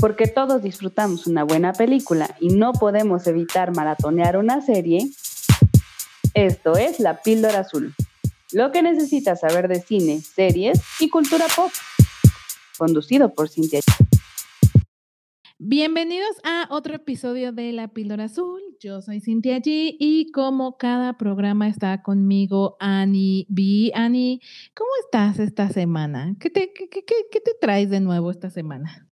Porque todos disfrutamos una buena película y no podemos evitar maratonear una serie, esto es La Píldora Azul. Lo que necesitas saber de cine, series y cultura pop. Conducido por Cintia. Bienvenidos a otro episodio de La Píldora Azul. Yo soy Cintia G y como cada programa está conmigo Ani B. Ani, ¿cómo estás esta semana? ¿Qué te, qué, qué, qué te traes de nuevo esta semana?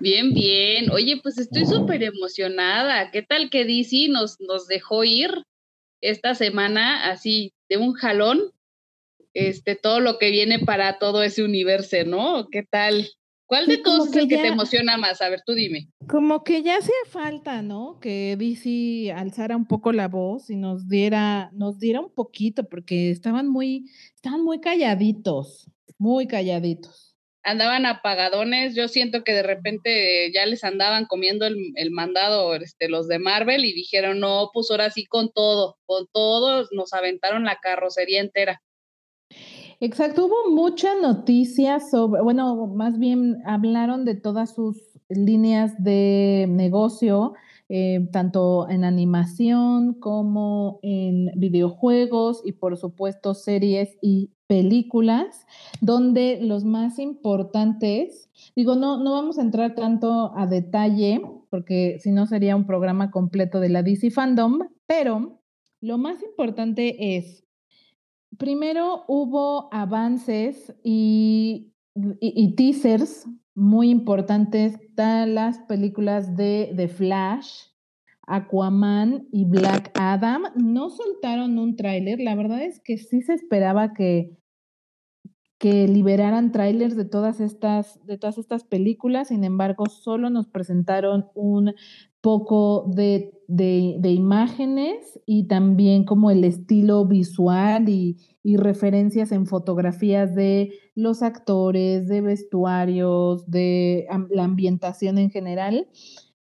Bien, bien. Oye, pues estoy súper emocionada. ¿Qué tal que DC nos, nos dejó ir esta semana así de un jalón? Este, todo lo que viene para todo ese universo, ¿no? ¿Qué tal? ¿Cuál de todos es el que te emociona más? A ver, tú dime. Como que ya hacía falta, ¿no? Que DC alzara un poco la voz y nos diera, nos diera un poquito, porque estaban muy, estaban muy calladitos, muy calladitos. Andaban apagadones, yo siento que de repente ya les andaban comiendo el, el mandado este, los de Marvel y dijeron, no, pues ahora sí con todo, con todo, nos aventaron la carrocería entera. Exacto, hubo muchas noticias sobre, bueno, más bien hablaron de todas sus líneas de negocio, eh, tanto en animación como en videojuegos y por supuesto series y películas, donde los más importantes, digo, no, no vamos a entrar tanto a detalle, porque si no sería un programa completo de la DC Fandom, pero lo más importante es primero hubo avances y, teasers muy importantes de las películas de The Flash, Aquaman y Black Adam. No soltaron un tráiler, la verdad es que sí se esperaba que, que liberaran trailers de todas estas de todas estas películas, sin embargo, solo nos presentaron un poco de, de, imágenes y también como el estilo visual y, y, referencias en fotografías de los actores, de vestuarios, de la ambientación en general.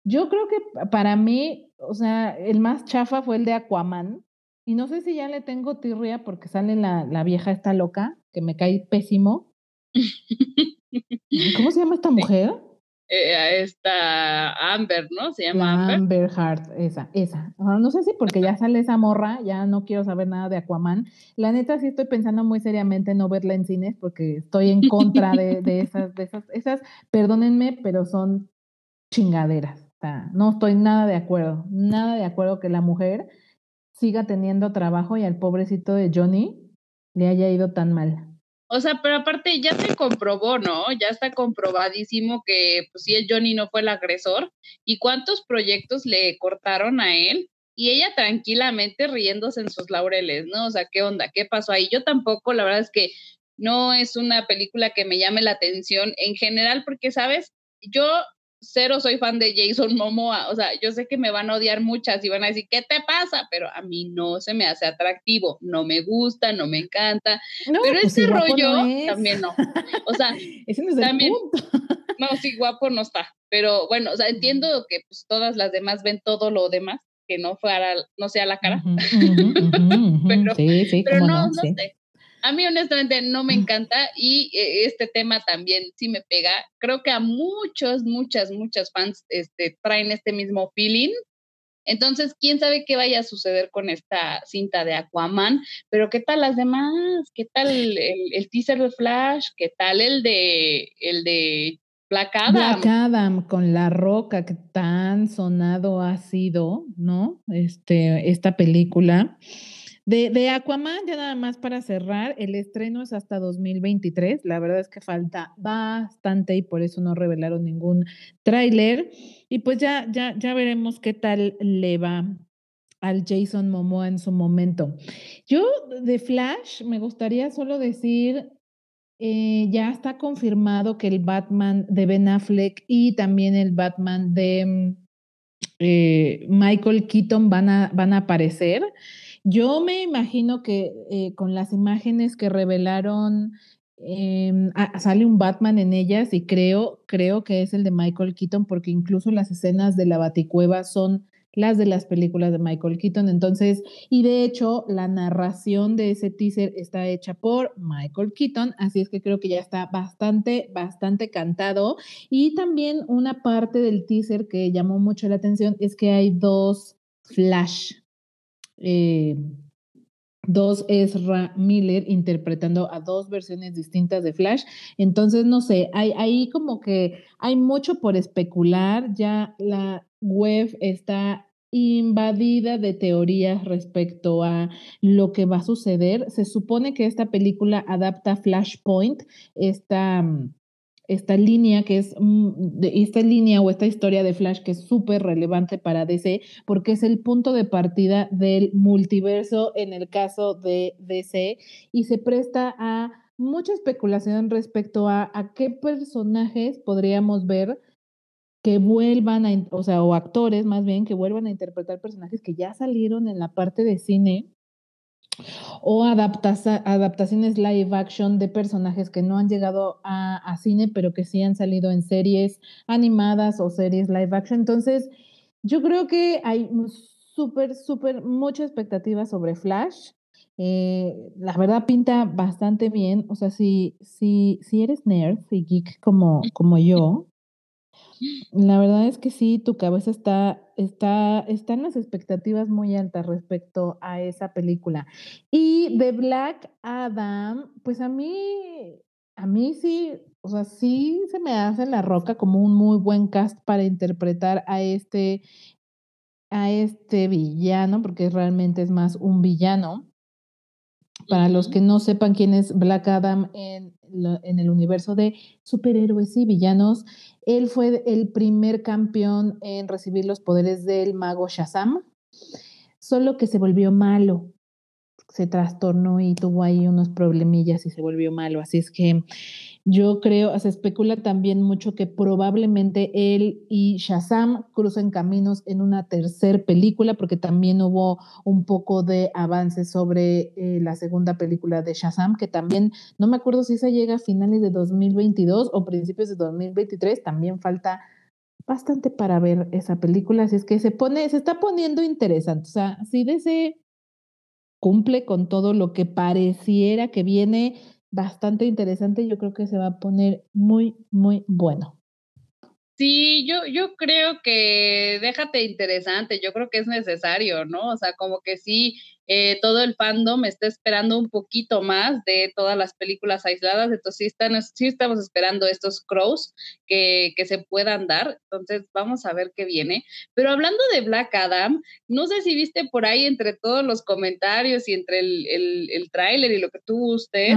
Yo creo que para mí, o sea, el más chafa fue el de Aquaman. Y no sé si ya le tengo tirria porque sale la, la vieja esta loca, que me cae pésimo. ¿Cómo se llama esta mujer? Eh, a esta Amber, ¿no? Se llama Amber. Amber Heart, esa, esa. No sé si porque ya sale esa morra, ya no quiero saber nada de Aquaman. La neta sí estoy pensando muy seriamente no verla en cines porque estoy en contra de, de esas, de esas, esas, perdónenme, pero son chingaderas. O sea, no estoy nada de acuerdo, nada de acuerdo que la mujer siga teniendo trabajo y al pobrecito de Johnny le haya ido tan mal. O sea, pero aparte ya se comprobó, ¿no? Ya está comprobadísimo que pues sí, el Johnny no fue el agresor. ¿Y cuántos proyectos le cortaron a él? Y ella tranquilamente riéndose en sus laureles, ¿no? O sea, ¿qué onda? ¿Qué pasó ahí? Yo tampoco, la verdad es que no es una película que me llame la atención en general, porque, ¿sabes? Yo cero soy fan de Jason Momoa, o sea, yo sé que me van a odiar muchas y van a decir, ¿qué te pasa? Pero a mí no se me hace atractivo, no me gusta, no me encanta, pero pues ese rollo también no. O sea, también, no, sí, guapo no está, pero bueno, o sea, entiendo que pues todas las demás ven todo lo demás, que no fuera, no sea la cara, pero, sí, sí, pero no, no, sé. A mí honestamente no me encanta y eh, este tema también sí me pega. Creo que a muchos, muchas, muchas fans este, traen este mismo feeling. Entonces, quién sabe qué vaya a suceder con esta cinta de Aquaman, pero qué tal las demás, qué tal el, el teaser de Flash, qué tal el de el de Black Adam. Black Adam con la roca que tan sonado ha sido, ¿no? Este, esta película. De, Aquaman, ya nada más para cerrar, el estreno es hasta 2023. La verdad es que falta bastante y por eso no revelaron ningún tráiler. Y pues ya, ya, ya veremos qué tal le va al Jason Momoa en su momento. Yo de Flash me gustaría solo decir, eh, ya está confirmado que el Batman de Ben Affleck y también el Batman de mm, eh, Michael Keaton van a, van a aparecer. Yo me imagino que eh, con las imágenes que revelaron em, sale un Batman en ellas y creo, creo que es el de Michael Keaton porque incluso las escenas de la baticueva son las de las películas de Michael Keaton. Entonces, y de hecho, la narración de ese teaser está hecha por Michael Keaton, así es que creo que ya está bastante, bastante cantado. Y también una parte del teaser que llamó mucho la atención es que hay dos flash. Eh, dos Ezra Miller interpretando a dos versiones distintas de Flash. Entonces, no sé, hay ahí como que hay mucho por especular. Ya la web está invadida de teorías respecto a lo que va a suceder. Se supone que esta película adapta Flashpoint, esta mm, esta línea que es, mm, esta línea o esta historia de Flash que es súper relevante para DC porque es el punto de partida del multiverso en el caso de DC y se presta a mucha especulación respecto a, a qué personajes podríamos ver que vuelvan a, o sea, o actores más bien, que vuelvan a interpretar personajes que ya salieron en la parte de cine o adaptaciones live action de personajes que no han llegado a, cine, pero que sí han salido en series animadas o series live action. Entonces, yo creo que hay súper, súper mucha expectativa sobre Flash. Eh, la verdad pinta bastante bien. O sea, si, si, si eres nerd y geek como, como yo, la verdad es que sí, tu cabeza está, está, están las expectativas muy altas respecto a esa película. Y de Black Adam, pues a mí, a mí sí, o sea, sí se me hace la roca como un muy buen cast para interpretar a este, a este villano, porque realmente es más un villano. Para los que no sepan quién es Black Adam en, en el universo de superhéroes y villanos, él fue el primer campeón en recibir los poderes del mago Shazam, solo que se volvió malo. Se trastornó y tuvo ahí unos problemillas y se volvió malo. Así es que yo creo, se especula también mucho que probablemente él y Shazam crucen caminos en una tercera película, porque también hubo un poco de avance sobre eh, la segunda película de Shazam, que también, no me acuerdo si esa llega a finales de 2022 o principios de 2023, también falta bastante para ver esa película, así es que se pone, se está poniendo interesante, o sea, si DC cumple con todo lo que pareciera que viene bastante interesante. Yo creo que se va a poner muy, muy bueno. Sí, yo, yo creo que déjate interesante, yo creo que es necesario, ¿no? O sea, como que sí, eh, todo el fandom está esperando un poquito más de todas las películas aisladas, entonces sí, están, sí estamos esperando estos crows que, que se puedan dar, entonces vamos a ver qué viene. Pero hablando de Black Adam, no sé si viste por ahí entre todos los comentarios y entre el, el, el tráiler y lo que tú gustes,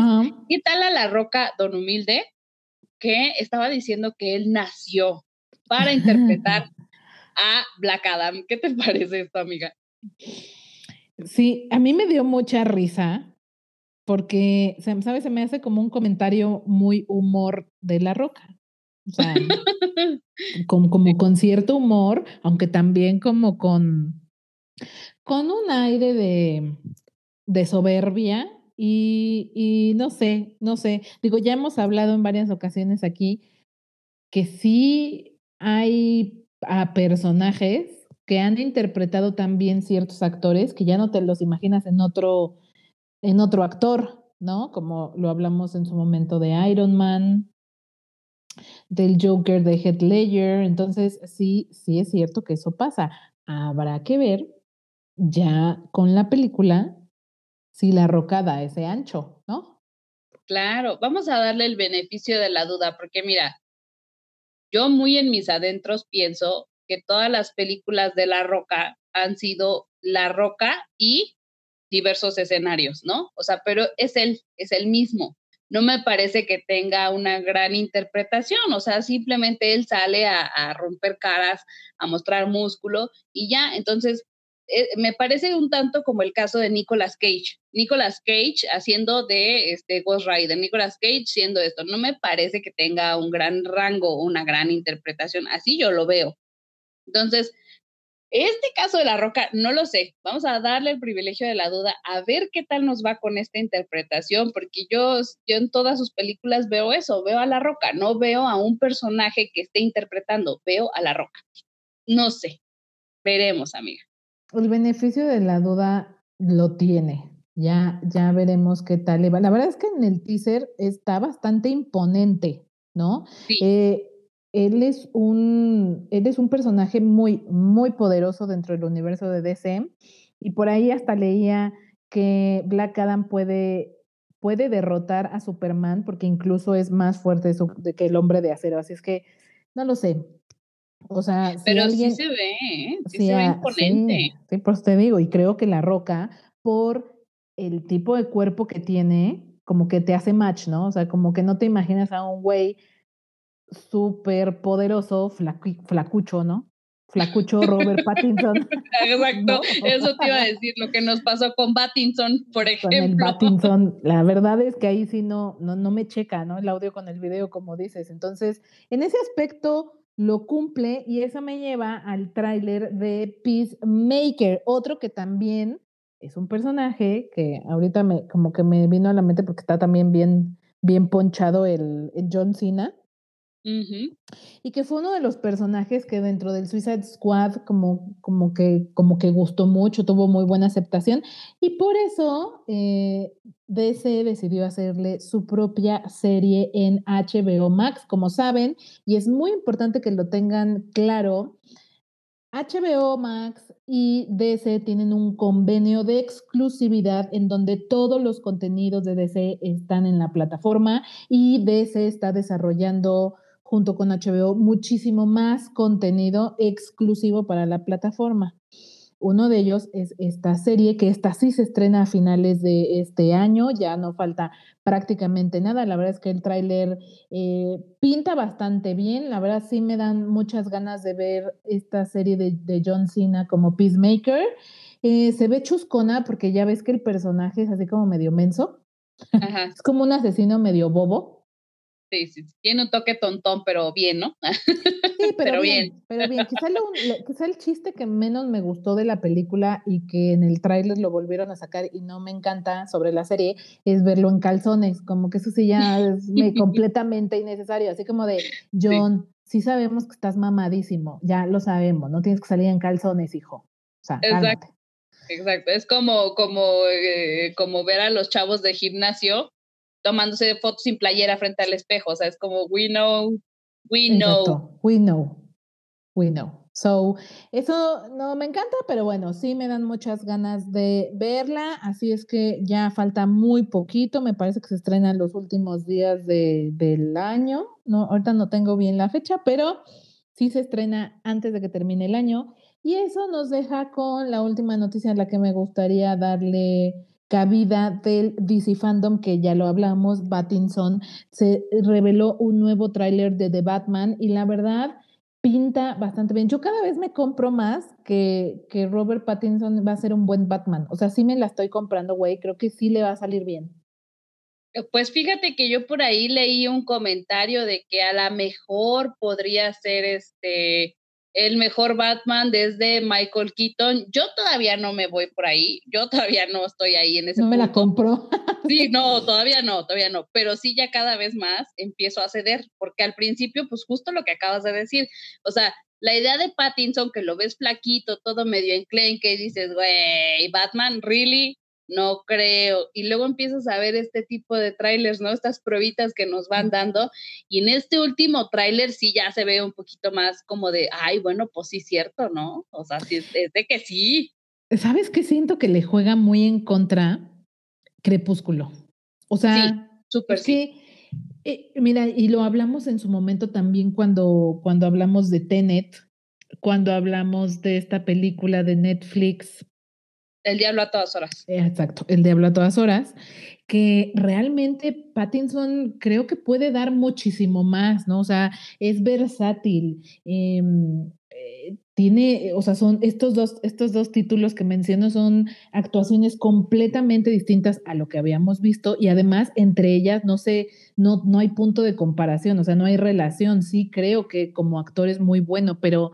¿qué tal a la roca, don Humilde? que estaba diciendo que él nació para interpretar a Black Adam. ¿Qué te parece esto, amiga? Sí, a mí me dio mucha risa porque, ¿sabes? Se me hace como un comentario muy humor de la roca. O sea, como, como con cierto humor, aunque también como con, con un aire de, de soberbia y, y, no sé, no sé. Digo, ya hemos hablado en varias ocasiones aquí que sí hay a personajes que han interpretado también ciertos actores que ya no te los imaginas en otro, en otro actor, ¿no? Como lo hablamos en su momento de Iron Man, del Joker de Heath Ledger. Entonces, sí, sí es cierto que eso pasa. Habrá que ver ya con la película si la rocada ese ancho, ¿no? Claro, vamos a darle el beneficio de la duda, porque mira, yo muy en mis adentros pienso que todas las películas de La Roca han sido La Roca y diversos escenarios, ¿no? O sea, pero es él, es el mismo. No me parece que tenga una gran interpretación, o sea, simplemente él sale a, a romper caras, a mostrar músculo y ya, entonces eh, me parece un tanto como el caso de Nicolas Cage. Nicolas Cage haciendo de este Ghost Rider, Nicolas Cage siendo esto. No me parece que tenga un gran rango, una gran interpretación. Así yo lo veo. Entonces, este caso de La Roca, no lo sé. Vamos a darle el privilegio de la duda, a ver qué tal nos va con esta interpretación, porque yo, yo en todas sus películas veo eso, veo a La Roca, no veo a un personaje que esté interpretando, veo a La Roca. No sé, veremos, amiga. El beneficio de la duda lo tiene. Ya, ya veremos qué tal le va. La verdad es que en el teaser está bastante imponente, ¿no? Sí. Eh, él es un, él es un personaje muy, muy poderoso dentro del universo de DC. Y por ahí hasta leía que Black Adam puede, puede derrotar a Superman porque incluso es más fuerte que el hombre de acero. Así es que no lo sé. O sea, si Pero alguien, sí se ve, ¿eh? sí, se ve imponente. sí, sí, pues te digo, y creo que La Roca, por el tipo de cuerpo que tiene, como que te hace match, ¿no? O sea, como que no te imaginas a un güey súper poderoso, flaqui- flacucho, ¿no? Flacucho Robert Pattinson Exacto, No. eso te iba a decir, lo que nos pasó con Battinson, por con el ejemplo. Pattinson. La verdad es que ahí sí no, no, no me checa, ¿no? El audio con el video, como dices. Entonces, en ese aspecto lo cumple y eso me lleva al tráiler de Peacemaker, otro que también es un personaje que ahorita me, como que me vino a la mente porque está también bien, bien ponchado el, el John Cena. Y que fue uno de los personajes que dentro del Suicide Squad como, como, que, como que gustó mucho, tuvo muy buena aceptación. Y por eso eh, DC decidió hacerle su propia serie en HBO Max, como saben, y es muy importante que lo tengan claro. HBO Max y DC tienen un convenio de exclusividad en donde todos los contenidos de DC están en la plataforma y DC está desarrollando junto con HBO muchísimo más contenido exclusivo para la plataforma. Uno de ellos es esta serie, que esta sí se estrena a finales de este año, ya no falta prácticamente nada. La verdad es que el tráiler eh, pinta bastante bien, la verdad sí me dan muchas ganas de ver esta serie de, de John Cena como Peacemaker. Eh, se ve chuscona porque ya ves que el personaje es así como medio menso, Ajá, es como un asesino medio bobo. Sí, sí, sí. Tiene un toque tontón, pero bien, ¿no? Sí, pero, Pero bien, bien. pero bien. Quizá, lo- lo- quizá el chiste que menos me gustó de la película y que en el tráiler lo volvieron a sacar y no me encanta sobre la serie es verlo en calzones, como que eso sí ya es me- completamente innecesario, así como de, John, sí. sabemos que estás mamadísimo, ya lo sabemos, no tienes que salir en calzones, hijo. O sea, Exacto. cálmate. Exacto, es como, como, eh, como ver a los chavos de gimnasio tomándose fotos sin playera frente al espejo, o sea, es como, we know, we know. Exacto. We know. We know. So, eso no me encanta, pero bueno, sí me dan muchas ganas de verla. Así es que ya falta muy poquito. Me parece que se estrena en los últimos días de, del año. No, ahorita no tengo bien la fecha, pero sí se estrena antes de que termine el año. Y eso nos deja con la última noticia en la que me gustaría darle cabida del DC Fandom, que ya lo hablamos, Battinson, se reveló un nuevo tráiler de The Batman y la verdad pinta bastante bien. Yo cada vez me compro más que, que Robert Pattinson va a ser un buen Batman. O sea, sí me la estoy comprando, güey. Creo que sí le va a salir bien. Pues fíjate que yo por ahí leí un comentario de que a lo mejor podría ser este el mejor Batman desde Michael Keaton. Yo todavía no me voy por ahí, yo todavía no estoy ahí en ese No me la compro. Sí, no, todavía no, todavía no, pero sí ya cada vez más empiezo a ceder, porque al principio, pues justo lo que acabas de decir, o sea, la idea de Pattinson, que lo ves flaquito, todo medio enclenque, y dices, güey, Batman, ¿really? No creo. Y luego empiezas a ver este tipo de trailers, ¿no? Estas pruebitas que nos van dando. Y en este último tráiler sí ya se ve un poquito más como de, ay, bueno, pues sí, cierto, ¿no? O sea, sí, es de que sí. ¿Sabes qué siento que le juega muy en contra Crepúsculo? O sea, Súper es sí. eh, mira, y lo hablamos en su momento también cuando, cuando hablamos de Tenet, cuando hablamos de esta película de Netflix, El diablo a todas horas. exacto, El Diablo a todas horas, que realmente Pattinson creo que puede dar muchísimo más, ¿no? O sea, es versátil. em, eh, tiene, o sea, son estos dos, estos dos títulos que menciono son actuaciones completamente distintas a lo que habíamos visto y además entre ellas no sé, no, no hay punto de comparación, o sea, no hay relación. Sí, creo que como actor es muy bueno, pero,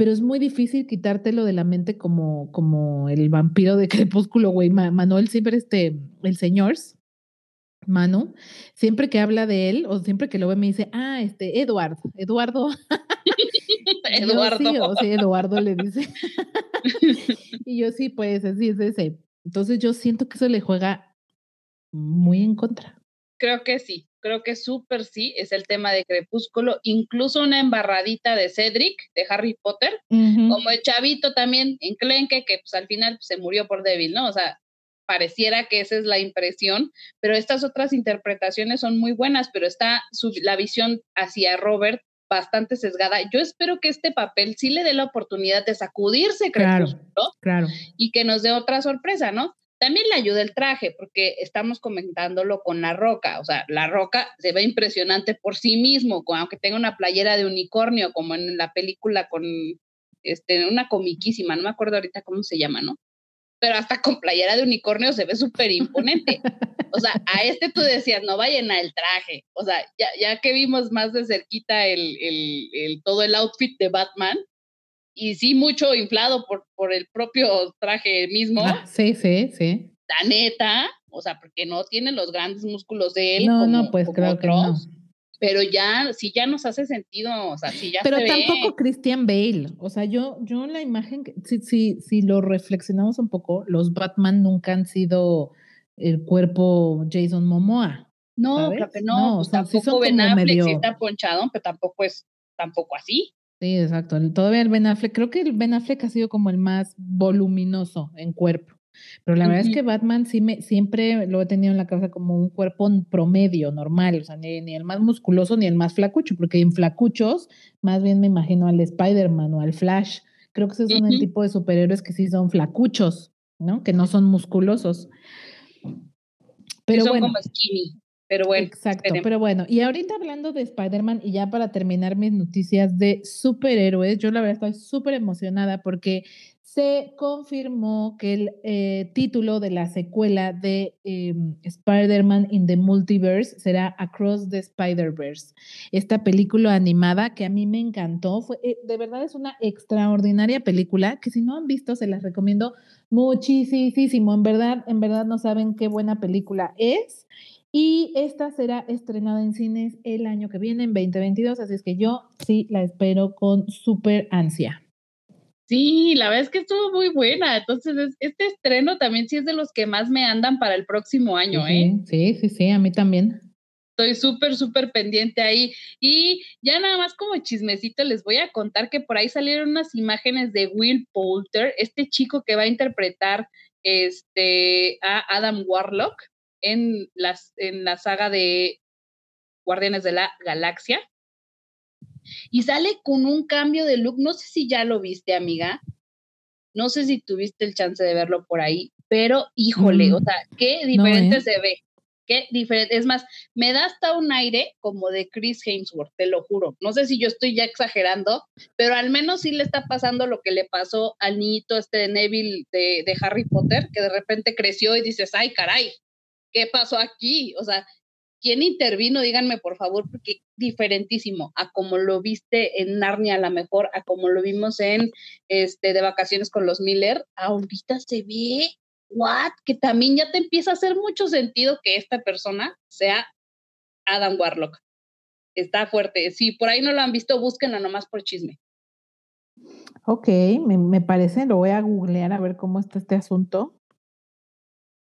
pero es muy difícil quitártelo de la mente como, como el vampiro de Crepúsculo, güey. Ma- Manuel siempre, este, el señor, Manu, siempre que habla de él o siempre que lo ve me dice, ah, este, Edward, Eduardo. Eduardo. sí, Eduardo le dice. y yo sí, pues así es ese. Entonces yo siento que eso le juega muy en contra. Creo que sí, creo que súper sí, es el tema de Crepúsculo, incluso una embarradita de Cedric, de Harry Potter, como el chavito también en Clenque, que pues al final pues, se murió por débil, ¿no? O sea, pareciera que esa es la impresión, pero estas otras interpretaciones son muy buenas, pero está la visión hacia Robert bastante sesgada. Yo espero que este papel sí le dé la oportunidad de sacudirse, Crepúsculo, claro, claro. y que nos dé otra sorpresa, ¿no? También le ayuda el traje, porque estamos comentándolo con la roca. O sea, la roca se ve impresionante por sí mismo, aunque tenga una playera de unicornio, como en la película con este, una comiquísima, no me acuerdo ahorita cómo se llama, ¿no? Pero hasta con playera de unicornio se ve súper imponente. O sea, a este tú decías, no vayan al traje. O sea, ya, ya que vimos más de cerquita el, el, el, todo el outfit de Batman, y sí mucho inflado por, por el propio traje mismo. Ah, sí, sí, sí. La neta, o sea, porque no tiene los grandes músculos de él. No, no, pues creo que no. Pero ya, sí ya nos hace sentido, o sea, sí ya Pero tampoco Christian Bale, o sea, yo, yo la imagen, si, si, si lo reflexionamos un poco, los Batman nunca han sido el cuerpo Jason Momoa. No, claro que no, pues tampoco Ben Affleck sí está ponchado, pero tampoco es tampoco así. Sí, exacto. Todavía el Ben Affleck, creo que el Ben Affleck ha sido como el más voluminoso en cuerpo. Pero la verdad es que Batman sí me, siempre lo he tenido en la cabeza como un cuerpo promedio, normal, o sea, ni, el más musculoso ni el más flacucho, porque en flacuchos más bien me imagino al Spider-Man o al Flash. Creo que esos son el tipo de superhéroes que sí son flacuchos, ¿no? Que no son musculosos. Pero son como skinny. Pero bueno. Exacto, pero bueno. Y ahorita hablando de Spider-Man, y ya para terminar mis noticias de superhéroes, yo la verdad estoy súper emocionada porque se confirmó que el eh, título de la secuela de em, Spider-Man in the Multiverse será Across the Spider-Verse. Esta película animada que a mí me encantó, fue, eh, de verdad es una extraordinaria película que si no han visto se las recomiendo muchísimo. En verdad, en verdad no saben qué buena película es. Y esta será estrenada en cines el año que viene, en 2022, así es que yo sí la espero con súper ansia. Sí, la verdad es que estuvo muy buena. Entonces, este estreno también sí es de los que más me andan para el próximo año, ¿eh? Sí, sí, sí, a mí también. Estoy súper, súper pendiente ahí. Y ya nada más como chismecito les voy a contar que por ahí salieron unas imágenes de Will Poulter, este chico que va a interpretar este, a Adam Warlock en, las, en la saga de Guardianes de la Galaxia. Y sale con un cambio de look. No sé si ya lo viste, amiga. No sé si tuviste el chance de verlo por ahí, pero híjole, o mm. sea, qué diferente ¿eh? se ve. Qué diferente. Es más, me da hasta un aire como de Chris Hemsworth, te lo juro. No sé si yo estoy ya exagerando, pero al menos sí le está pasando lo que le pasó al niñito este de Neville de, de Harry Potter, que de repente creció y dices, ay, caray, ¿qué pasó aquí? O sea, ¿quién intervino? Díganme, por favor, porque diferentísimo a como lo viste en Narnia, a lo mejor, a como lo vimos en este de vacaciones con los Miller, ahorita se ve, what? Que también ya te empieza a hacer mucho sentido que esta persona sea Adam Warlock. Está fuerte. Si por ahí no lo han visto, búsquenla nomás por chisme. Ok, me, me parece, lo voy a googlear a ver cómo está este asunto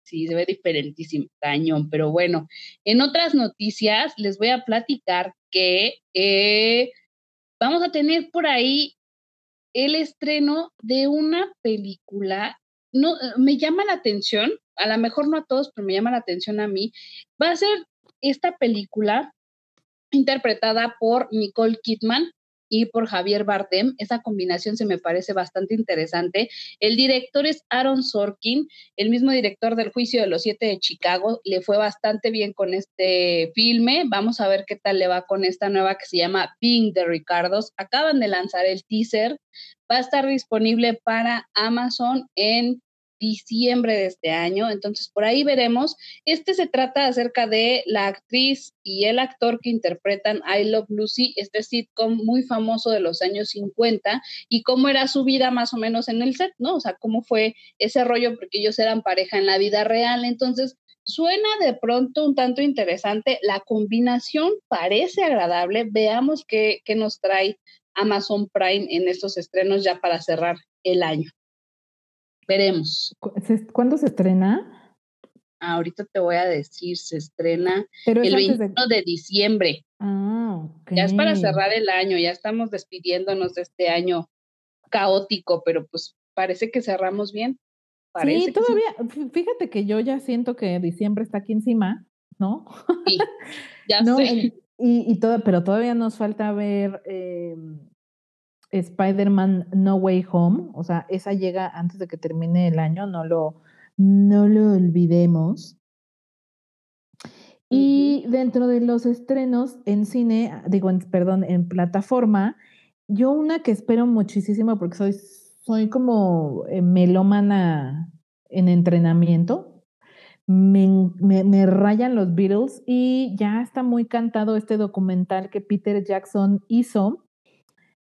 sí, se ve diferentísimo, cañón, pero bueno, en otras noticias les voy a platicar que eh, vamos a tener por ahí el estreno de una película, no, me llama la atención, a lo mejor no a todos, pero me llama la atención a mí, va a ser esta película interpretada por Nicole Kidman, y por Javier Bardem. Esa combinación se me parece bastante interesante. El director es Aaron Sorkin, el mismo director del Juicio de los Siete de Chicago. Le fue bastante bien con este filme. Vamos a ver qué tal le va con esta nueva que se llama Pink de Ricardos. Acaban de lanzar el teaser. Va a estar disponible para Amazon en diciembre de este año. Entonces, por ahí veremos. Este se trata acerca de la actriz y el actor que interpretan I Love Lucy, este sitcom muy famoso de los años 50, y cómo era su vida más o menos en el set, ¿no? O sea, cómo fue ese rollo, porque ellos eran pareja en la vida real. Entonces, suena de pronto un tanto interesante, la combinación parece agradable, veamos qué, nos trae Amazon Prime en estos estrenos ya para cerrar el año. Veremos. ¿Cuándo se estrena? ahorita te voy a decir, se estrena el 21 de... diciembre. Ah, Ya es para cerrar el año, ya estamos despidiéndonos de este año caótico, pero pues parece que cerramos bien. sí, todavía, fíjate que yo ya siento que diciembre está aquí encima, ¿no? Sí, ya sé. Y, y todo, pero todavía nos falta ver eh, Spider-Man No Way Home, o sea, esa llega antes de que termine el año, no lo, no lo olvidemos. Y dentro de los estrenos en cine, digo, perdón, en plataforma, yo una que espero muchísimo porque soy, soy como eh, melómana en entrenamiento. Me, me, rayan los Beatles y ya está muy cantado este documental que Peter Jackson hizo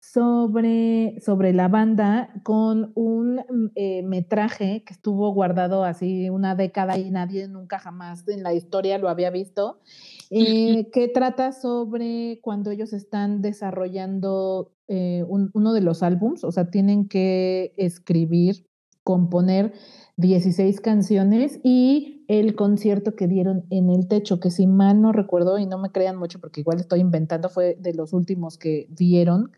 sobre, sobre la banda con un mm, eh, metraje que estuvo guardado así una década y nadie nunca jamás en la historia lo había visto, eh, que trata sobre cuando ellos están desarrollando eh, uno de los álbums, o sea, tienen que escribir, componer 16 canciones y el concierto que dieron en el techo, que si mal no recuerdo y no me crean mucho porque igual estoy inventando, fue de los últimos que dieron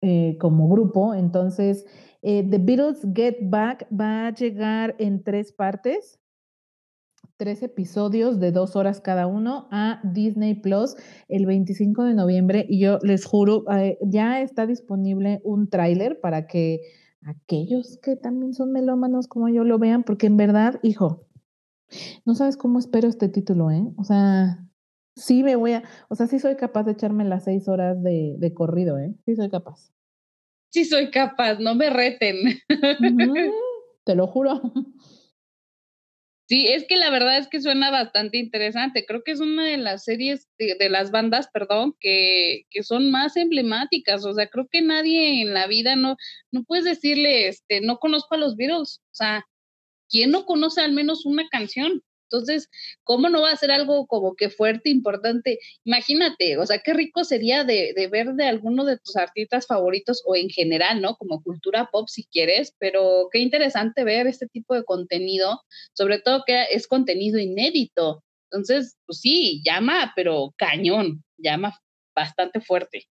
eh, como grupo. Entonces, eh, The Beatles Get Back va a llegar en tres partes, tres episodios de dos horas cada uno a Disney Plus el 25 de noviembre. Y yo les juro, eh, ya está disponible un tráiler para que aquellos que también son melómanos como yo lo vean, porque en verdad, hijo, no sabes cómo espero este título, ¿eh? O sea, sí me voy a, o sea, sí soy capaz de echarme las seis horas de, de corrido, ¿eh? Sí soy capaz. Sí soy capaz, no me reten. te lo juro. Sí, es que la verdad es que suena bastante interesante. Creo que es una de las series de, las bandas, perdón, que, que, son más emblemáticas. O sea, creo que nadie en la vida no, no puedes decirle, este, no conozco a los Beatles. O sea, ¿quién no conoce al menos una canción? Entonces, ¿cómo no va a ser algo como que fuerte, importante? Imagínate, o sea, qué rico sería de, ver de alguno de tus artistas favoritos o en general, ¿no? Como cultura pop si quieres, pero qué interesante ver este tipo de contenido, sobre todo que es contenido inédito. Entonces, pues sí, llama, pero cañón, llama bastante fuerte.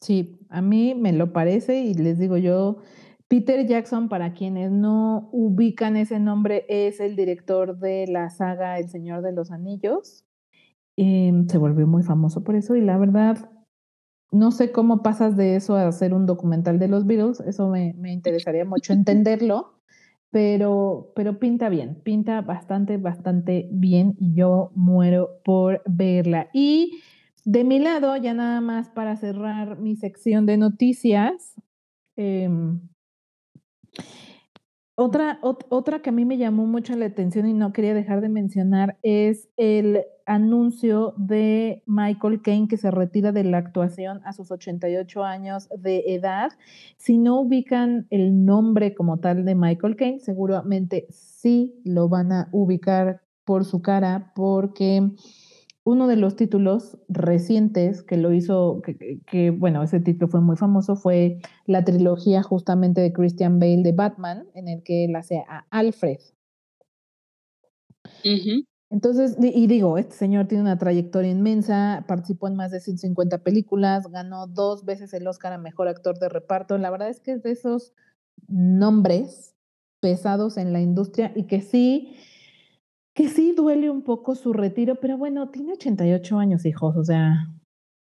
Sí, a mí me lo parece y les digo yo, Peter Jackson, para quienes no ubican ese nombre, es el director de la saga El Señor de los Anillos. Em, se volvió muy famoso por eso y la verdad, no sé cómo pasas de eso a hacer un documental de los Beatles, eso me, interesaría mucho entenderlo, pero, pero pinta bien, pinta bastante, bastante bien y yo muero por verla. Y de mi lado, ya nada más para cerrar mi sección de noticias, eh, otra, otra que a mí me llamó mucho la atención y no quería dejar de mencionar es el anuncio de Michael Caine que se retira de la actuación a sus 88 años de edad. Si no ubican el nombre como tal de Michael Caine, seguramente sí lo van a ubicar por su cara porque uno de los títulos recientes que lo hizo, que, bueno, ese título fue muy famoso, fue la trilogía justamente de Christian Bale de Batman, en el que él hace a Alfred. Entonces, y digo, este señor tiene una trayectoria inmensa, participó en más de 150 películas, ganó dos veces el Oscar a Mejor Actor de Reparto. La verdad es que es de esos nombres pesados en la industria y que sí que sí duele un poco su retiro, pero bueno, tiene 88 años, hijos, o sea.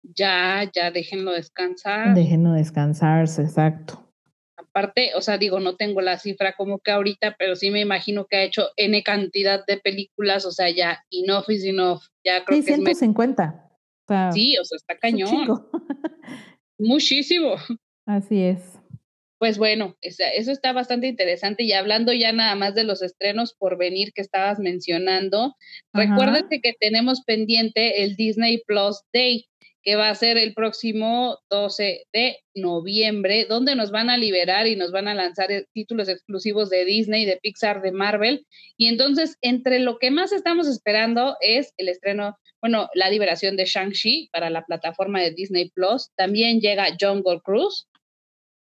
Ya, ya, déjenlo descansar. Déjenlo descansarse, exacto. Aparte, o sea, digo, no tengo la cifra como que ahorita, pero sí me imagino que ha hecho N cantidad de películas, o sea, ya enough is enough. Ya creo sí, 150. sí, o sea, está cañón. Muchísimo. Así es pues bueno, eso está bastante interesante. Y hablando ya nada más de los estrenos por venir que estabas mencionando, recuérdate que tenemos pendiente el Disney Plus Day, que va a ser el próximo 12 de noviembre, donde nos van a liberar y nos van a lanzar eh, títulos exclusivos de Disney, de Pixar, de Marvel. Y entonces, entre lo que más estamos esperando es el estreno, bueno, la liberación de Shang-Chi para la plataforma de Disney Plus. También llega Jungle Cruise.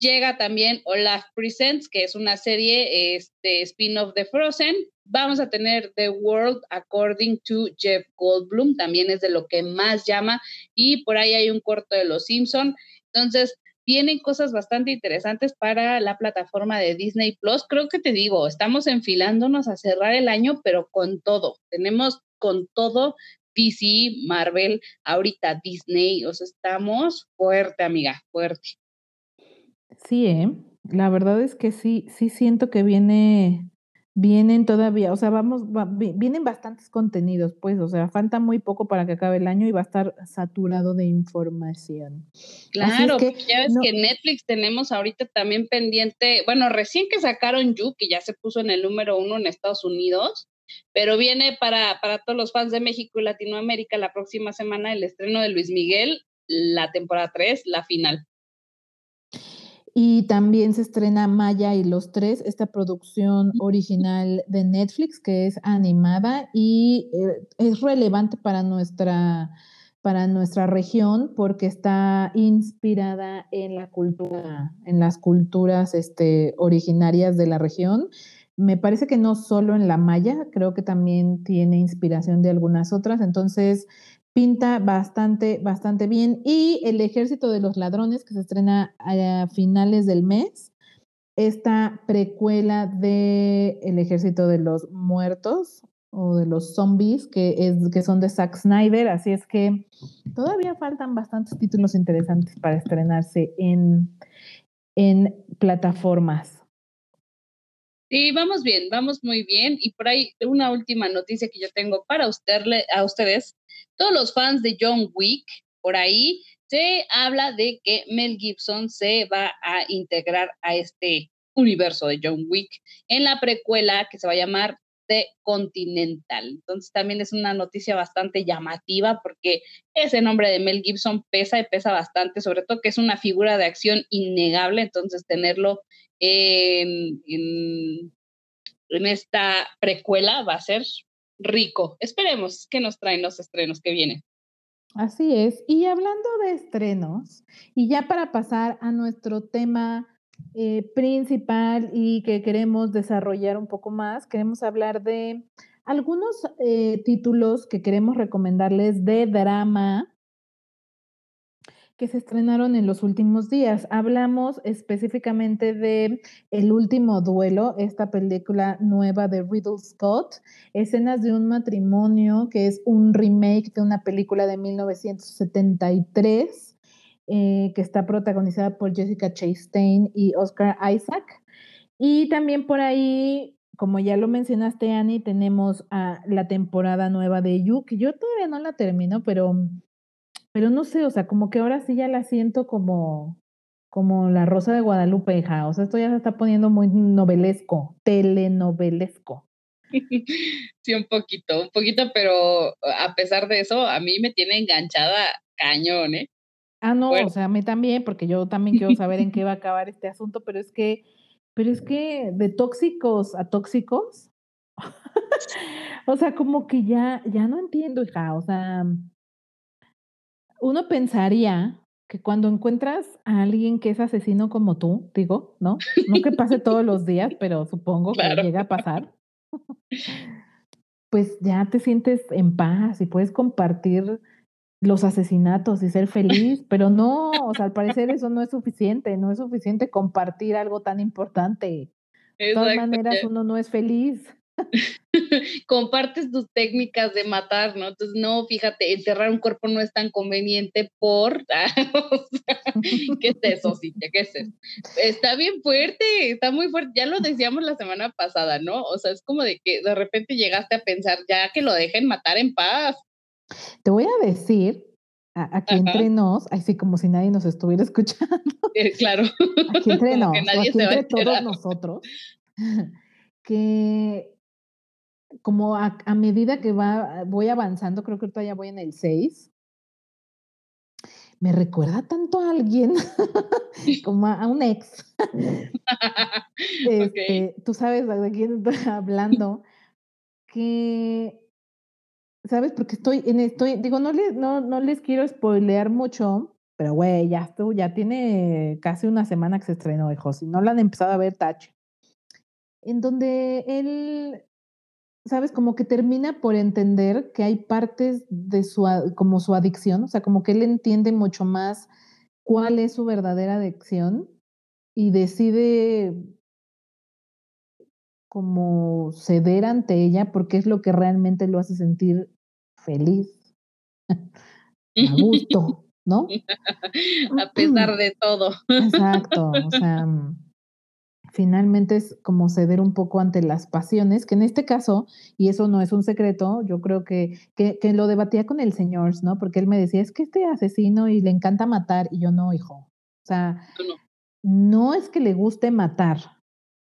Llega también Olaf Presents, que es una serie este, spin-off de Frozen. Vamos a tener The World According to Jeff Goldblum, también es de lo que más llama. Y por ahí hay un corto de Los Simpson. Entonces, vienen cosas bastante interesantes para la plataforma de Disney Plus. Creo que te digo, estamos enfilándonos a cerrar el año, pero con todo. Tenemos con todo DC, Marvel, ahorita Disney, o estamos fuerte, amiga, fuerte. Sí, ¿eh? La verdad es que sí, sí siento que viene, vienen todavía, o sea, vamos, vienen bastantes contenidos, pues, o sea, falta muy poco para que acabe el año y va a estar saturado de información. Claro, que, ya ves que Netflix tenemos ahorita también pendiente, bueno, recién que sacaron You, que ya se puso en el número uno en Estados Unidos, pero viene para, para todos los fans de México y Latinoamérica la próxima semana el estreno de Luis Miguel, la temporada 3, la final. Y también se estrena Maya y los tres, esta producción original de Netflix que es animada y eh, es relevante para nuestra, para nuestra región porque está inspirada en la cultura, en las culturas este, originarias de la región. Me parece que no solo en la maya, creo que también tiene inspiración de algunas otras. Entonces, pinta bastante, bastante bien. Y El Ejército de los Ladrones, que se estrena a finales del mes, esta precuela de El Ejército de los Muertos o de los Zombies, que, es, que son de Zack Snyder. Así es que todavía faltan bastantes títulos interesantes para estrenarse en, en plataformas. Sí, vamos bien, vamos muy bien. Y por ahí una última noticia que yo tengo para a ustedes todos los fans de John Wick, por ahí se habla de que Mel Gibson se va a integrar a este universo de John Wick en la precuela que se va a llamar The Continental. Entonces también es una noticia bastante llamativa porque ese nombre de Mel Gibson pesa y pesa bastante, sobre todo que es una figura de acción innegable, entonces tenerlo en, en esta precuela va a ser rico. Esperemos que nos traen los estrenos que vienen. Así es. Y hablando de estrenos, y ya para pasar a nuestro tema eh, principal y que queremos desarrollar un poco más, queremos hablar de algunos eh, títulos que queremos recomendarles de drama que se estrenaron en los últimos días. Hablamos específicamente de El último duelo, esta película nueva de Riddle Scott, escenas de un matrimonio que es un remake de una película de 1973 eh, que está protagonizada por Jessica Chastain y Oscar Isaac. Y también por ahí como ya lo mencionaste, Annie, tenemos la temporada nueva de You, que yo todavía no la termino, pero pero no sé, o sea, como que ahora sí ya la siento como, como la Rosa de Guadalupe, hija. O sea, esto ya se está poniendo muy novelesco, telenovelesco. Sí, un poquito, un poquito, pero a pesar de eso, a mí me tiene enganchada cañón, ¿eh? Ah, no, o sea, a mí también, porque yo también quiero saber en qué va a acabar este asunto, pero es que, pero es que de tóxicos a tóxicos, o sea, como que ya, ya no entiendo, hija, o sea, uno pensaría que cuando encuentras a alguien que es asesino como tú, digo, ¿no? No que pase todos los días, pero supongo que llega a pasar, pues ya te sientes en paz y puedes compartir los asesinatos y ser feliz, pero no, o sea, al parecer eso no es suficiente, no es suficiente compartir algo tan importante. De todas maneras, uno no es feliz. compartes tus técnicas de matar, ¿no? Entonces, no, fíjate, enterrar un cuerpo no es tan conveniente por... ¿Qué es eso, Cintia? ¿Qué es eso? Está bien fuerte, está muy fuerte. Ya lo decíamos la semana pasada, ¿no? O sea, es como de que de repente llegaste a pensar ya que lo dejen matar en paz. Te voy a decir aquí entre nos, así como si nadie nos estuviera escuchando. Eh, claro. Aquí entre nos, aquí entre todos nosotros, que como a, medida que va, voy avanzando, creo que ahorita ya voy en el 6, me recuerda tanto a alguien como a, un ex. Este, tú sabes de quién estoy hablando, que, ¿sabes? Porque estoy en estoy, digo, no les, no, no les quiero spoilear mucho, pero güey, ya estuvo, ya tiene casi una semana que se estrenó, hijos, y no la han empezado a ver Touch. En donde él sabes, como que termina por entender que hay partes de su, como su adicción, o sea, como que él entiende mucho más cuál es su verdadera adicción y decide como ceder ante ella porque es lo que realmente lo hace sentir feliz, a gusto, ¿no? a pesar de todo. Exacto, o sea, finalmente es como ceder un poco ante las pasiones, que en este caso, y eso no es un secreto, yo creo que, que, lo debatía con el señor, ¿no? Porque él me decía, es que este asesino y le encanta matar, y yo no, hijo. O sea, no, es que le guste matar.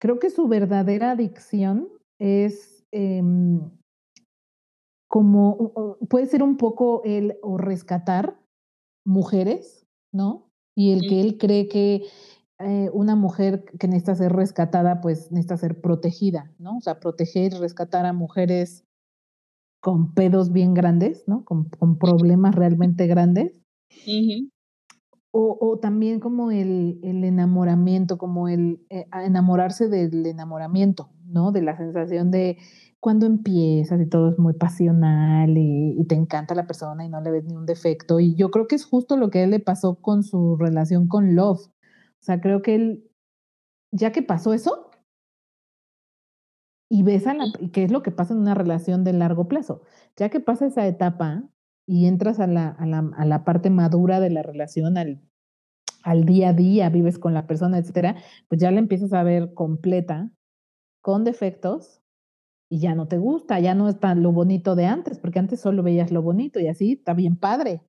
Creo que su verdadera adicción es em, como, puede ser un poco el o rescatar mujeres, ¿no? Y el que él cree que eh, una mujer que necesita ser rescatada, pues necesita ser protegida, ¿no? O sea, proteger y rescatar a mujeres con pedos bien grandes, ¿no? Con, problemas realmente grandes. o, también como el, enamoramiento, como el eh, enamorarse del enamoramiento, ¿no? De la sensación de cuando empiezas y todo es muy pasional y, y, te encanta la persona y no le ves ni un defecto. Y yo creo que es justo lo que a él le pasó con su relación con Love. O sea, creo que él, ya que pasó eso, y ves a la, qué es lo que pasa en una relación de largo plazo, ya que pasa esa etapa y entras a la, a la, a la parte madura de la relación, al, al día a día, vives con la persona, etcétera, pues ya la empiezas a ver completa, con defectos, y ya no te gusta, ya no está lo bonito de antes, porque antes solo veías lo bonito y así está bien padre.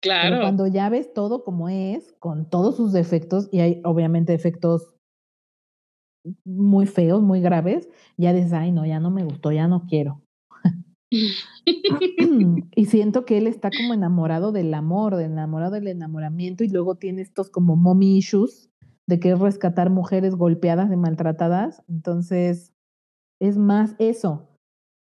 Claro. cuando ya ves todo como es, con todos sus defectos, y hay obviamente defectos muy feos, muy graves, ya dices, ay, no, ya no me gustó, ya no quiero. y siento que él está como enamorado del amor, de enamorado del enamoramiento, y luego tiene estos como mommy issues de querer rescatar mujeres golpeadas y maltratadas. Entonces, es más eso.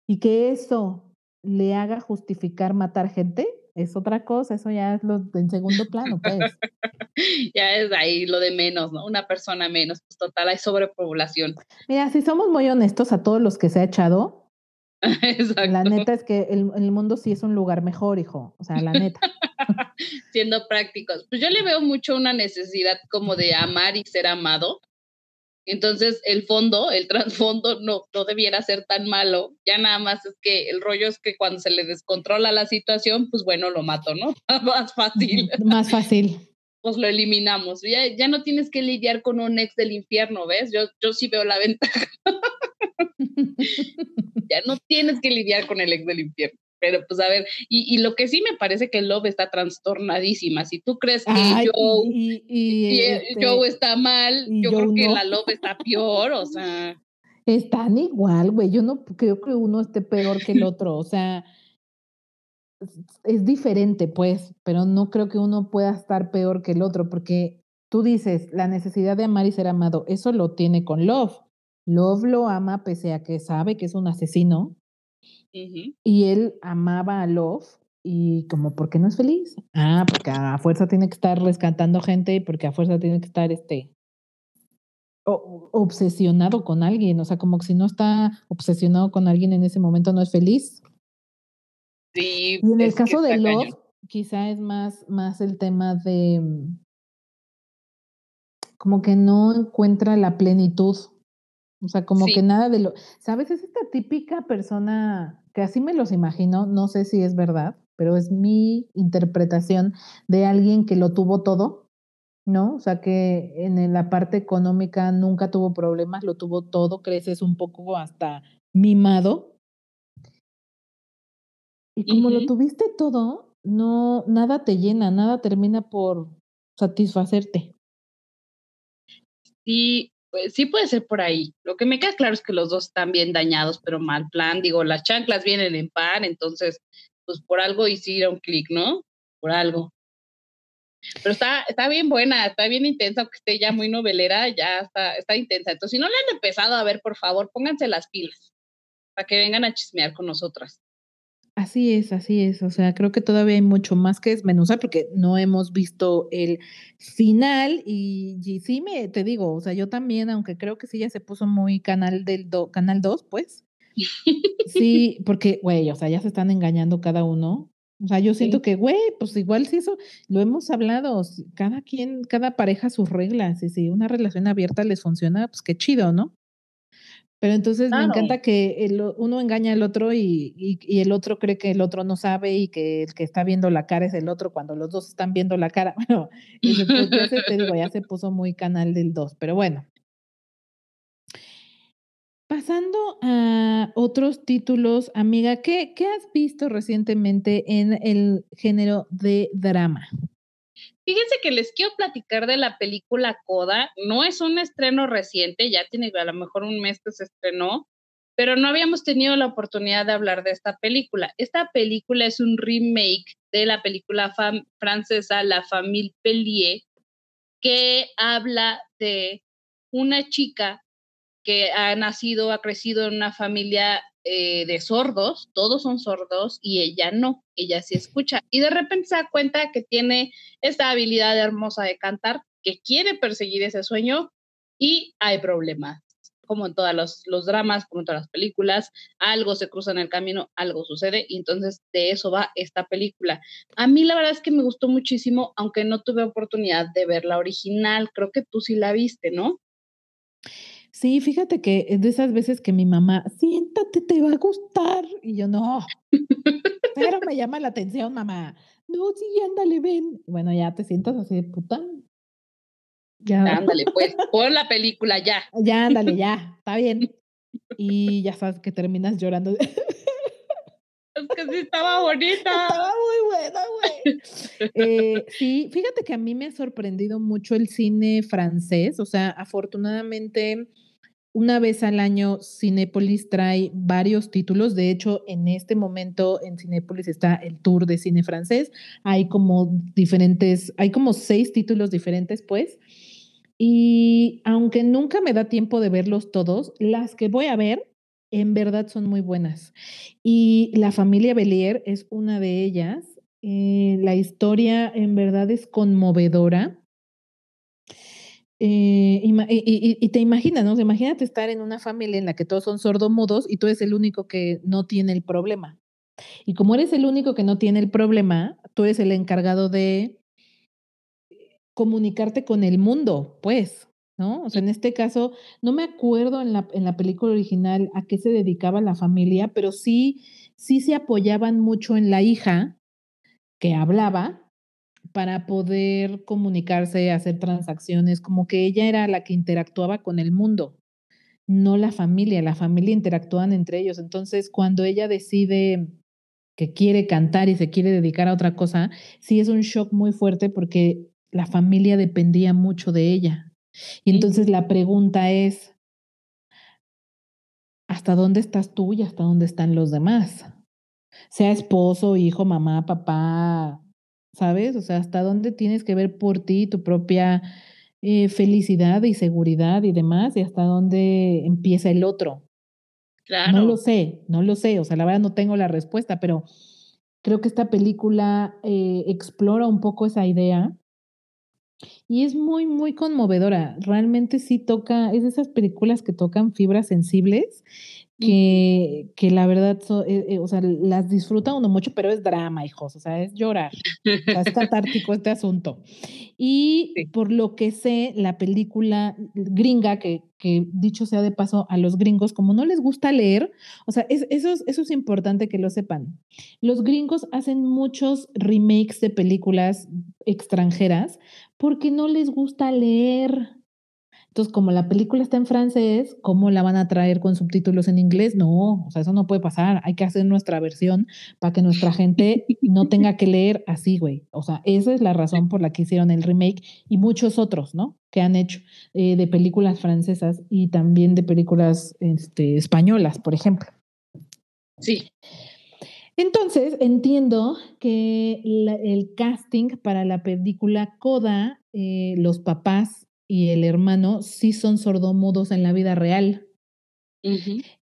Y que eso le haga justificar matar gente, es otra cosa, eso ya es lo en segundo plano, pues. ya es ahí lo de menos, ¿no? Una persona menos, pues total, hay sobrepoblación. Mira, si somos muy honestos a todos los que se ha echado, la neta es que el, el, mundo sí es un lugar mejor, hijo, o sea, la neta. Siendo prácticos, pues yo le veo mucho una necesidad como de amar y ser amado, entonces, el fondo, el trasfondo no, no debiera ser tan malo. Ya nada más es que el rollo es que cuando se le descontrola la situación, pues bueno, lo mato, ¿no? Más fácil. Más fácil. Pues lo eliminamos. Ya, ya no tienes que lidiar con un ex del infierno, ¿ves? Yo, yo sí veo la ventaja. ya no tienes que lidiar con el ex del infierno. Pero pues a ver, y, lo que sí me parece que Love está trastornadísima. Si tú crees que Joe, y, este, está mal, yo creo que la Love está peor, o sea. Están igual, güey. Yo no creo que uno esté peor que el otro. O sea, es diferente, pues, pero no creo que uno pueda estar peor que el otro, porque tú dices, la necesidad de amar y ser amado, eso lo tiene con Love. Love lo ama pese a que sabe que es un asesino, y él amaba a Love y como, ¿por qué no es feliz? Ah, porque a fuerza tiene que estar rescatando gente y porque a fuerza tiene que estar este obsesionado con alguien, o sea, como que si no está obsesionado con alguien en ese momento no es feliz. Sí. Y en el caso de Love, quizá es más, más el tema de como que no encuentra la plenitud o sea, como que nada de lo, ¿sabes? Es esta típica persona que así me los imagino, no sé si es verdad, pero es mi interpretación de alguien que lo tuvo todo, ¿no? O sea, que en la parte económica nunca tuvo problemas, lo tuvo todo, creces un poco hasta mimado. Y como lo tuviste todo, no, nada te llena, nada termina por satisfacerte. Sí, pues sí puede ser por ahí. Lo que me queda claro es que los dos están bien dañados, pero mal plan. Digo, las chanclas vienen en par, entonces, pues por algo hicieron clic, ¿no? Por algo. Pero está, está bien buena, está bien intensa, aunque esté ya muy novelera, ya está, está intensa. Entonces, si no la han empezado a ver, por favor, pónganse las pilas para que vengan a chismear con nosotras. Así es, así es. O sea, creo que todavía hay mucho más que desmenuzar porque no hemos visto el final y, sí me te digo, o sea, yo también, aunque creo que sí ya se puso muy canal del canal 2, pues. Sí, porque güey, o sea, ya se están engañando cada uno. O sea, yo siento que, güey, pues igual si eso lo hemos hablado, cada quien, cada pareja sus reglas, y si una relación abierta les funciona, pues qué chido, ¿no? Pero entonces me encanta que el, uno engaña al otro y, y, el otro cree que el otro no sabe y que el que está viendo la cara es el otro cuando los dos están viendo la cara. Bueno, ya se, te digo, ya se puso muy canal del 2, pero bueno. Pasando a otros títulos, amiga, ¿qué, ¿qué has visto recientemente en el género de drama? Fíjense que les quiero platicar de la película Coda. No es un estreno reciente, ya tiene a lo mejor un mes que se estrenó, pero no habíamos tenido la oportunidad de hablar de esta película. Esta película es un remake de la película francesa La Famille Pellier, que habla de una chica que ha nacido, ha crecido en una familia eh, de sordos, todos son sordos y ella no, ella sí escucha. Y de repente se da cuenta que tiene esta habilidad hermosa de cantar, que quiere perseguir ese sueño y hay problemas. Como en todos los, los dramas, como en todas las películas, algo se cruza en el camino, algo sucede, y entonces de eso va esta película. A mí la verdad es que me gustó muchísimo, aunque no tuve oportunidad de ver la original. Creo que tú sí la viste, ¿no? Sí, fíjate que es de esas veces que mi mamá, siéntate, te va a gustar. Y yo, no, pero me llama la atención, mamá. No, sí, ándale, ven. Bueno, ya te sientas así de puta. Ya. Ándale, pues, pon la película ya. Ya, ándale, ya, está bien. Y ya sabes que terminas llorando. Es que sí estaba bonita. Estaba muy buena, güey. Eh, sí, fíjate que a mí me ha sorprendido mucho el cine francés. O sea, afortunadamente, una vez al año Cinépolis trae varios títulos. De hecho, en este momento en Cinépolis está el tour de cine francés. Hay como diferentes, hay como seis títulos diferentes, pues. Y aunque nunca me da tiempo de verlos todos, las que voy a ver en verdad son muy buenas. Y la familia Belier es una de ellas. Eh, la historia en verdad es conmovedora. Eh, y, te imaginas, ¿no? Imagínate estar en una familia en la que todos son sordomudos y tú eres el único que no tiene el problema. Y como eres el único que no tiene el problema, tú eres el encargado de comunicarte con el mundo, pues. ¿no? O sea, en este caso, no me acuerdo en la, en la película original a qué se dedicaba la familia, pero sí, sí se apoyaban mucho en la hija que hablaba para poder comunicarse, hacer transacciones, como que ella era la que interactuaba con el mundo, no la familia, la familia interactuaban entre ellos. Entonces, cuando ella decide que quiere cantar y se quiere dedicar a otra cosa, sí es un shock muy fuerte porque la familia dependía mucho de ella. Y entonces la pregunta es, ¿hasta dónde estás tú y hasta dónde están los demás? Sea esposo, hijo, mamá, papá, ¿sabes? O sea, ¿hasta dónde tienes que ver por ti tu propia eh, felicidad y seguridad y demás? ¿Y hasta dónde empieza el otro? Claro. No lo sé, no lo sé, o sea, la verdad no tengo la respuesta, pero creo que esta película eh, explora un poco esa idea y es muy, muy conmovedora. Realmente sí toca, es de esas películas que tocan fibras sensibles que, que la verdad, eh, eh, o sea, las disfruta uno mucho, pero es drama, hijos, o sea, es llorar. O sea, es catártico este asunto. Y por lo que sé, la película gringa, que, que, dicho sea de paso a los gringos, como no les gusta leer, o sea, es, eso, eso es importante que lo sepan. Los gringos hacen muchos remakes de películas extranjeras porque no les gusta leer. Entonces, como la película está en francés, ¿cómo la van a traer con subtítulos en inglés? No, o sea, eso no puede pasar. Hay que hacer nuestra versión para que nuestra gente no tenga que leer así, güey. O sea, esa es la razón por la que hicieron el remake y muchos otros, ¿no? Que han hecho eh, de películas francesas y también de películas este, españolas, por ejemplo. Sí. Entonces, entiendo que el casting para la película Coda, eh, los papás y el hermano sí son sordomudos en la vida real.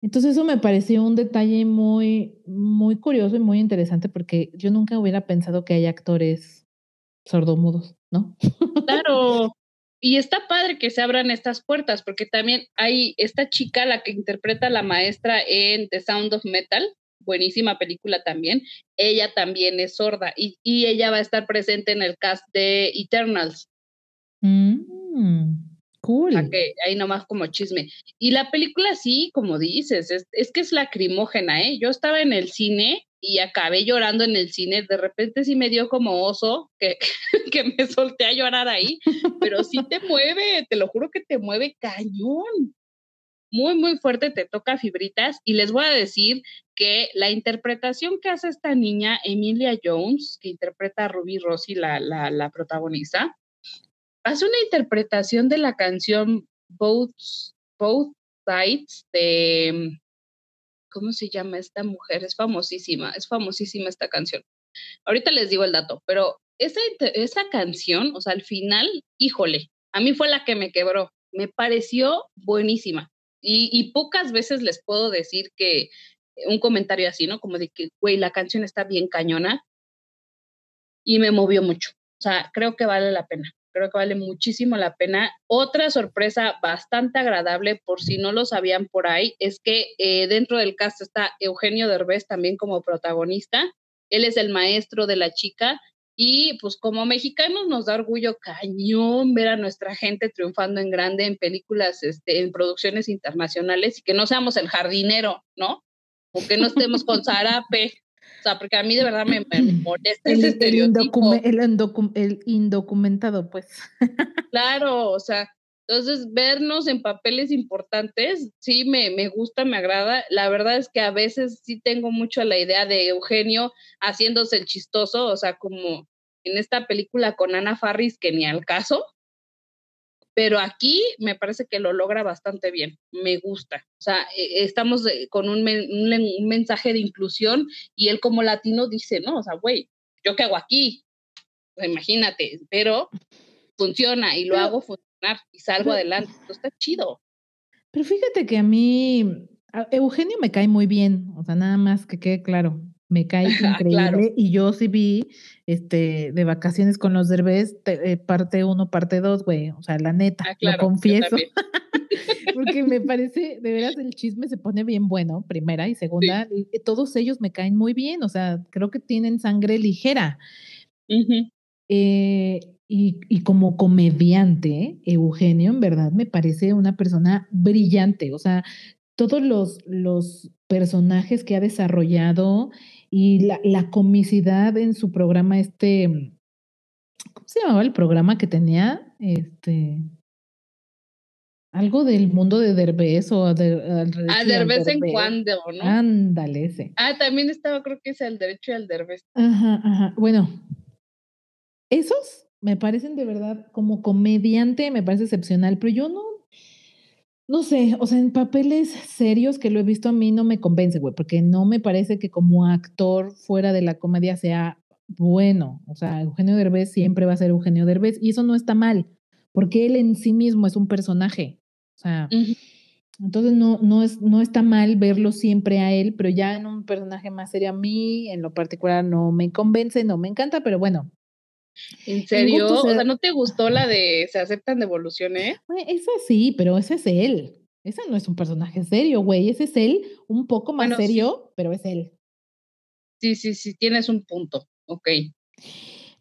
Entonces eso me pareció un detalle muy, muy curioso y muy interesante porque yo nunca hubiera pensado que hay actores sordomudos, ¿no? Claro. Y está padre que se abran estas puertas porque también hay esta chica, la que interpreta a la maestra en The Sound of Metal, buenísima película también, ella también es sorda y, ella va a estar presente en el cast de Eternals. Mm. Cool. que ahí nomás como chisme. Y la película sí, como dices, es, que es lacrimógena, ¿eh? Yo estaba en el cine y acabé llorando en el cine. De repente sí me dio como oso que, que me solté a llorar ahí, pero sí te mueve, te lo juro que te mueve cañón. Muy, muy fuerte, te toca fibritas. Y les voy a decir que la interpretación que hace esta niña, Emilia Jones, que interpreta a Ruby Rossi, la, la, la protagonista, hace una interpretación de la canción Both, Both Sides de, ¿cómo se llama esta mujer? Es famosísima, es famosísima esta canción. Ahorita les digo el dato, pero esa, esa canción, o sea, al final, híjole, a mí fue la que me quebró. Me pareció buenísima. Y, y pocas veces les puedo decir que un comentario así, ¿no? Como de que, güey, la canción está bien cañona y me movió mucho. O sea, creo que vale la pena creo que vale muchísimo la pena. Otra sorpresa bastante agradable, por si no lo sabían por ahí, es que eh, dentro del cast está Eugenio Derbez también como protagonista. Él es el maestro de la chica y pues como mexicanos nos da orgullo cañón ver a nuestra gente triunfando en grande en películas, este, en producciones internacionales y que no seamos el jardinero, ¿no? O que no estemos con Zarape o sea, porque a mí de verdad me, molesta el, ese estereotipo. El, indocumentado, pues. Claro, o sea, entonces vernos en papeles importantes, sí, me, me gusta, me agrada. La verdad es que a veces sí tengo mucho la idea de Eugenio haciéndose el chistoso, o sea, como en esta película con Ana Farris, que ni al caso, pero aquí me parece que lo logra bastante bien, me gusta. O sea, e, estamos con un, mensaje de inclusión y él como latino dice, no, o sea, güey, ¿yo qué hago aquí? imagínate, pero funciona y lo hago funcionar y salgo adelante. Entonces está chido. Pero fíjate que a mí, Eugenio me cae muy bien, o sea, nada más que quede claro me cae increíble. Y yo sí vi este, de vacaciones con los derbés, eh, parte uno, parte dos, güey. O sea, la neta, ah, lo confieso. Porque me parece, de veras, el chisme se pone bien bueno, primera y segunda. todos ellos me caen muy bien, o sea, creo que tienen sangre ligera. Eh, y, y, como comediante, Eugenio, en verdad, me parece una persona brillante. O sea, todos los, los personajes que ha desarrollado y la, la, comicidad en su programa, este, ¿cómo se llamaba el programa que tenía? Este, algo del mundo de Derbez o de, ah, Derbez en cuando, ¿no? Ándale, ese. Ah, también estaba, creo que es el derecho y el Derbez. Ajá, ajá. Bueno, esos me parecen de verdad como comediante, me parece excepcional, pero yo no no sé, o sea, en papeles serios que lo he visto a mí no me convence, güey, porque no me parece que como actor fuera de la comedia sea bueno. O sea, Eugenio Derbez siempre va a ser Eugenio Derbez y eso no está mal, porque él en sí mismo es un personaje. O sea, entonces no, no, es, no está mal verlo siempre a él, pero ya en un personaje más serio a mí, en lo particular, no me convence, no me encanta, pero bueno, ¿En serio? O sea, ¿no te gustó la de se aceptan devoluciones? Esa sí, pero ese es él. Ese no es un personaje serio, güey. Ese es él, un poco más serio, pero es él. Sí, sí, sí, tienes un punto. Ok.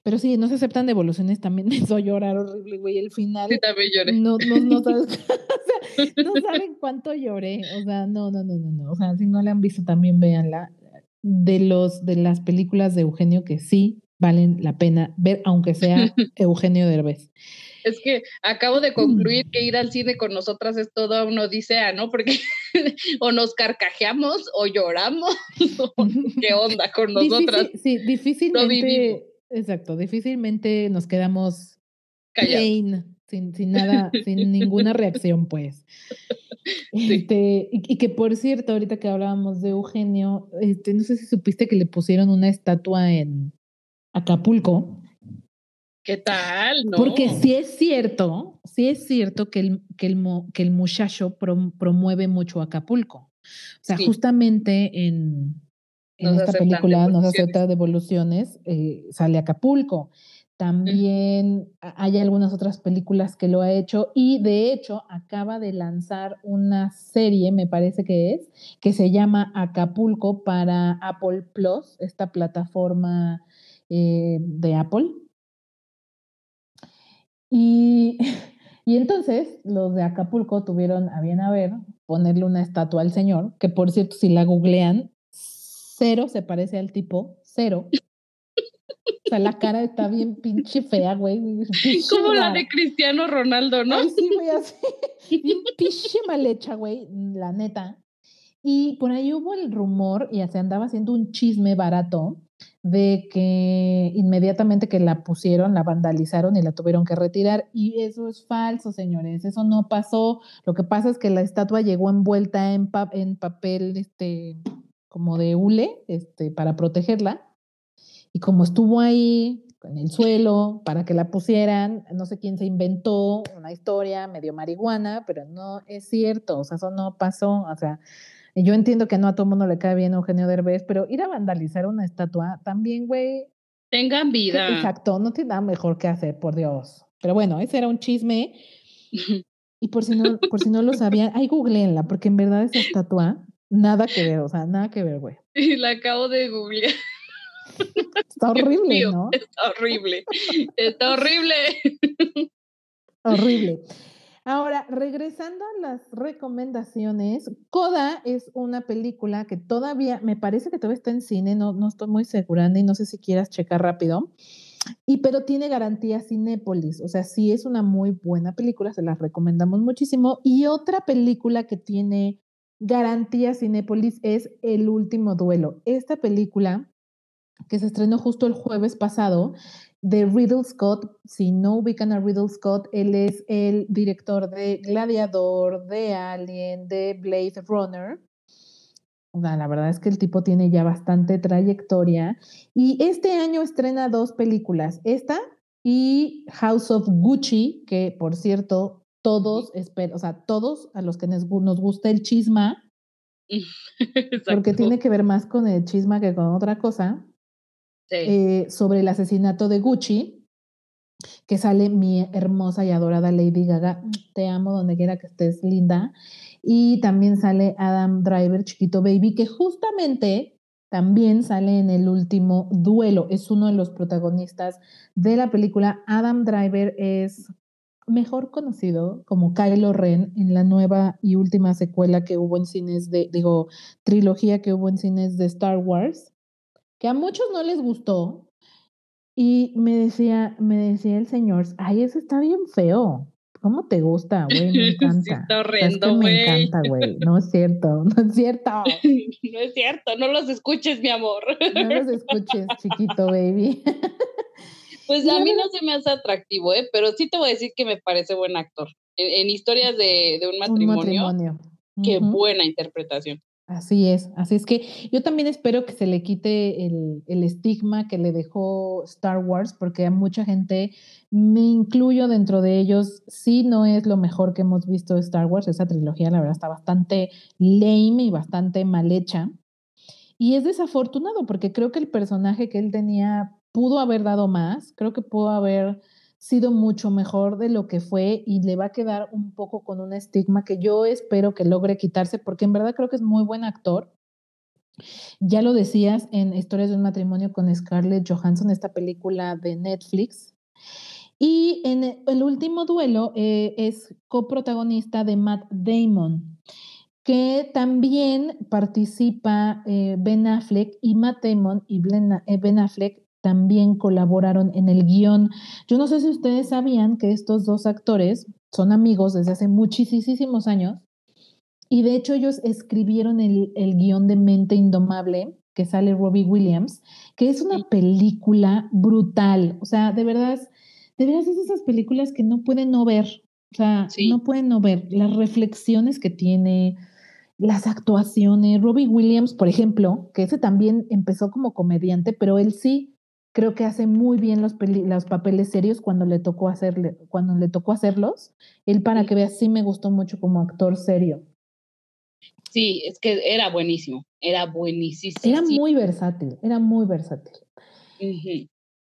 Pero sí, no se aceptan devoluciones, también me hizo llorar horrible, güey. El final. Sí, también lloré. No, no, no sabes. o sea, no saben cuánto lloré. O sea, no, no, no, no, no. O sea, si no la han visto, también véanla. De los, de las películas de Eugenio que sí valen la pena ver, aunque sea Eugenio Derbez. Es que acabo de concluir que ir al cine con nosotras es toda una odisea, ¿no? Porque o nos carcajeamos o lloramos, qué onda con nosotras. sí, difícilmente. exacto, difícilmente nos quedamos plain. sin, sin nada, sin ninguna reacción, pues. Este, y, que por cierto, ahorita que hablábamos de Eugenio, este, no sé si supiste que le pusieron una estatua en Acapulco. ¿Qué tal? No. Porque sí es cierto, sí es cierto que el, que el, que el muchacho promueve mucho Acapulco. O sea, justamente en, en esta película, No se acepta devoluciones, eh, sale Acapulco. También hay algunas otras películas que lo ha hecho y de hecho acaba de lanzar una serie, me parece que es, que se llama Acapulco para Apple Plus, esta plataforma eh, de Apple. Y, y entonces los de Acapulco tuvieron a bien a ver ponerle una estatua al señor, que por cierto, si la googlean, cero se parece al tipo, cero. O sea, la cara está bien pinche fea, güey. Como la de Cristiano Ronaldo, ¿no? sí, güey, así. Bien pinche mal hecha, güey, la neta. Y por ahí hubo el rumor, y se andaba haciendo un chisme barato, de que inmediatamente que la pusieron, la vandalizaron y la tuvieron que retirar. Y eso es falso, señores. Eso no pasó. Lo que pasa es que la estatua llegó envuelta en, en papel, este, como de hule, este, para protegerla. Y como estuvo ahí en el suelo para que la pusieran, no sé quién se inventó una historia medio marihuana, pero no es cierto, o sea, eso no pasó, o sea, yo entiendo que no a todo mundo le cae bien Eugenio Derbez, pero ir a vandalizar una estatua también, güey. Tengan vida. Exacto, no tiene nada mejor que hacer, por Dios. Pero bueno, ese era un chisme. Y por si no, por si no lo sabían, ahí googleenla, porque en verdad esa estatua, nada que ver, o sea, nada que ver, güey. Y la acabo de googlear. Está horrible, ¿no? Está horrible. Está horrible. horrible. Ahora, regresando a las recomendaciones, Coda es una película que todavía, me parece que todavía está en cine, no, no estoy muy segura, y no sé si quieras checar rápido. Y pero tiene garantía Cinépolis, o sea, sí es una muy buena película, se la recomendamos muchísimo. Y otra película que tiene garantía Cinépolis es El último duelo. Esta película que se estrenó justo el jueves pasado, de Riddle Scott. Si no ubican a Riddle Scott, él es el director de Gladiador, de Alien, de Blade Runner. la verdad es que el tipo tiene ya bastante trayectoria. Y este año estrena dos películas, esta y House of Gucci, que por cierto, todos, o sea, todos a los que nos, gusta el chisma, porque tiene que ver más con el chisma que con otra cosa, eh, sobre el asesinato de Gucci, que sale mi hermosa y adorada Lady Gaga, te amo donde quiera que estés, linda. Y también sale Adam Driver, chiquito baby, que justamente también sale en el último duelo, es uno de los protagonistas de la película. Adam Driver es mejor conocido como Kylo Ren en la nueva y última secuela que hubo en cines de, digo, trilogía que hubo en cines de Star Wars que a muchos no les gustó. Y me decía, me decía el señor, ay, eso está bien feo. ¿Cómo te gusta, güey? Me encanta. está horrendo, güey. Me encanta, güey. No es cierto, no es cierto. no es cierto, no los escuches, mi amor. no los escuches, chiquito baby. pues a mí no se me hace atractivo, ¿eh? Pero sí te voy a decir que me parece buen actor. En, historias de, un matrimonio. Un matrimonio. Qué buena interpretación. Así es, así es que yo también espero que se le quite el, el, estigma que le dejó Star Wars, porque a mucha gente, me incluyo dentro de ellos, sí no es lo mejor que hemos visto de Star Wars, esa trilogía la verdad está bastante lame y bastante mal hecha. Y es desafortunado porque creo que el personaje que él tenía pudo haber dado más, creo que pudo haber sido mucho mejor de lo que fue y le va a quedar un poco con un estigma que yo espero que logre quitarse porque en verdad creo que es muy buen actor. Ya lo decías en Historias de un matrimonio con Scarlett Johansson, esta película de Netflix. Y en el último duelo eh, es coprotagonista de Matt Damon, que también participa eh, Ben Affleck y Matt Damon y eh, Ben Affleck también colaboraron en el guion. Yo no sé si ustedes sabían que estos dos actores son amigos desde hace muchísimos años y de hecho ellos escribieron el, el guion de Mente Indomable que sale Robbie Williams, que es una película brutal, o sea, de verdad, de veras es esas películas que no pueden no ver, o sea, no pueden no ver las reflexiones que tiene, las actuaciones. Robbie Williams, por ejemplo, que ese también empezó como comediante, pero él sí creo que hace muy bien los, los papeles serios cuando le tocó hacerle, cuando le tocó hacerlos. Él para que veas sí me gustó mucho como actor serio. Sí, es que era buenísimo, era buenísimo. Era muy versátil, era muy versátil.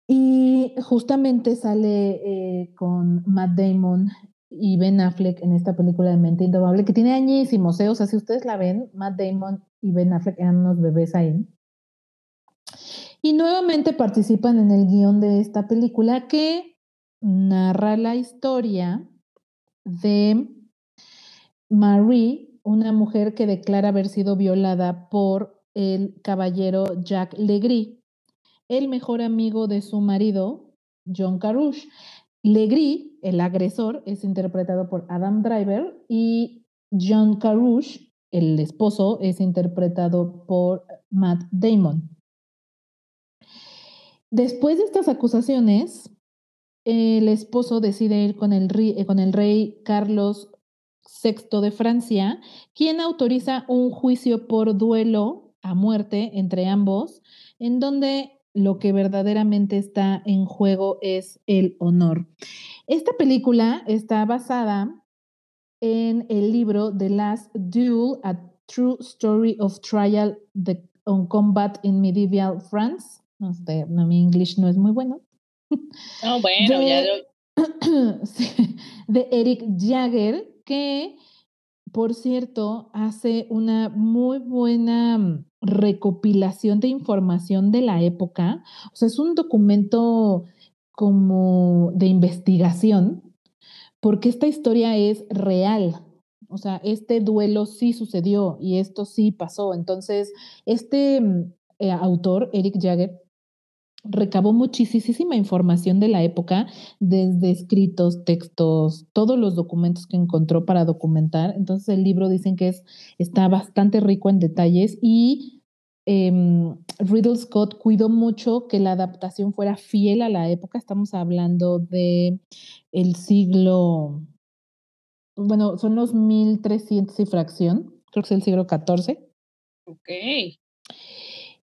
Y justamente sale eh, con Matt Damon y Ben Affleck en esta película de Mente Indomable, que tiene añísimos, ¿eh? O sea, si ustedes la ven, Matt Damon y Ben Affleck eran unos bebés ahí. Y nuevamente participan en el guion de esta película que narra la historia de Marie, una mujer que declara haber sido violada por el caballero Jack Legree, el mejor amigo de su marido, John Carouche. Legree, el agresor, es interpretado por Adam Driver y John Carouche, el esposo, es interpretado por Matt Damon. Después de estas acusaciones, el esposo decide ir con el, el rey Carlos VI de Francia, quien autoriza un juicio por duelo a muerte entre ambos, en donde lo que verdaderamente está en juego es el honor. Esta película está basada en el libro The Last Duel, A True Story of Trial on Combat in Medieval France. No sé, no, mi inglés no es muy bueno. No, bueno, ya de Eric Jagger, que por cierto, hace una muy buena mm, recopilación de información de la época. O sea, es un documento como de investigación, porque esta historia es real. O sea, este duelo sí sucedió y esto sí pasó. Entonces, este mm, eh, autor, Eric Jagger, recabó muchísima información de la época, desde escritos, textos, todos los documentos que encontró para documentar. Entonces el libro dicen que es, está bastante rico en detalles y em, Riddle Scott cuidó mucho que la adaptación fuera fiel a la época. Estamos hablando de el siglo, bueno, son los 1300 y fracción, creo que es el siglo XIV. Ok.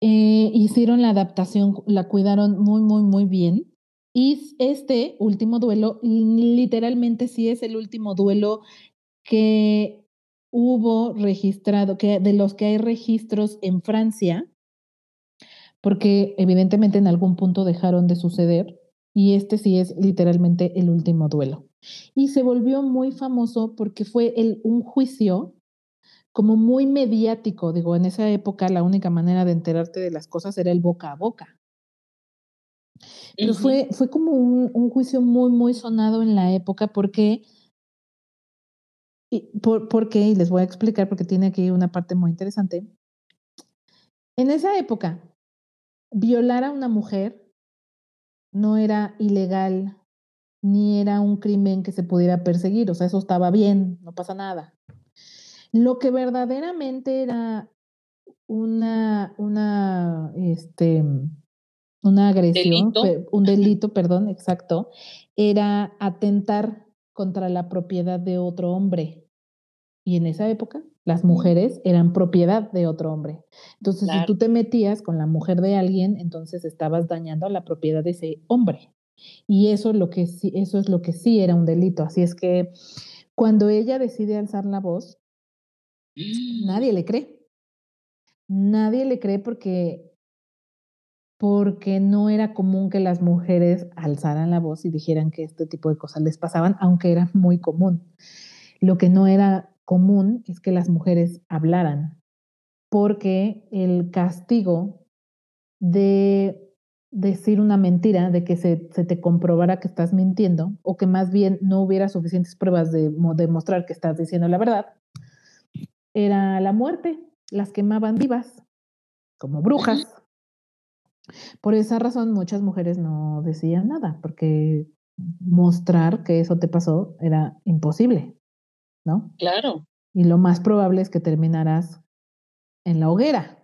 Eh, hicieron la adaptación, la cuidaron muy, muy, muy bien. Y este último duelo, literalmente sí es el último duelo que hubo registrado, que de los que hay registros en Francia, porque evidentemente en algún punto dejaron de suceder, y este sí es literalmente el último duelo. Y se volvió muy famoso porque fue el, un juicio como muy mediático. Digo, en esa época la única manera de enterarte de las cosas era el boca a boca. Pero fue, fue como un, juicio muy, muy sonado en la época porque, y, por, porque, y les voy a explicar porque tiene aquí una parte muy interesante. En esa época, violar a una mujer no era ilegal ni era un crimen que se pudiera perseguir, o sea, eso estaba bien, no pasa nada. Lo que verdaderamente era una, una, este, una agresión, un delito, perdón, exacto, era atentar contra la propiedad de otro hombre. Y en esa época, las mujeres eran propiedad de otro hombre. Entonces, si tú te metías con la mujer de alguien, entonces estabas dañando la propiedad de ese hombre. Y eso, lo que sí, eso es lo que sí era un delito. Así es que cuando ella decide alzar la voz, Nadie le cree. Nadie le cree porque, porque no era común que las mujeres alzaran la voz y dijeran que este tipo de cosas les pasaban, aunque era muy común. Lo que no era común es que las mujeres hablaran, porque el castigo de decir una mentira, de que se, se, te comprobara que estás mintiendo, o que más bien no hubiera suficientes pruebas de demostrar que estás diciendo la verdad, era la muerte, las quemaban vivas, como brujas. Por esa razón muchas mujeres no decían nada, porque mostrar que eso te pasó era imposible, ¿no? Claro. Y lo más probable es que terminaras en la hoguera.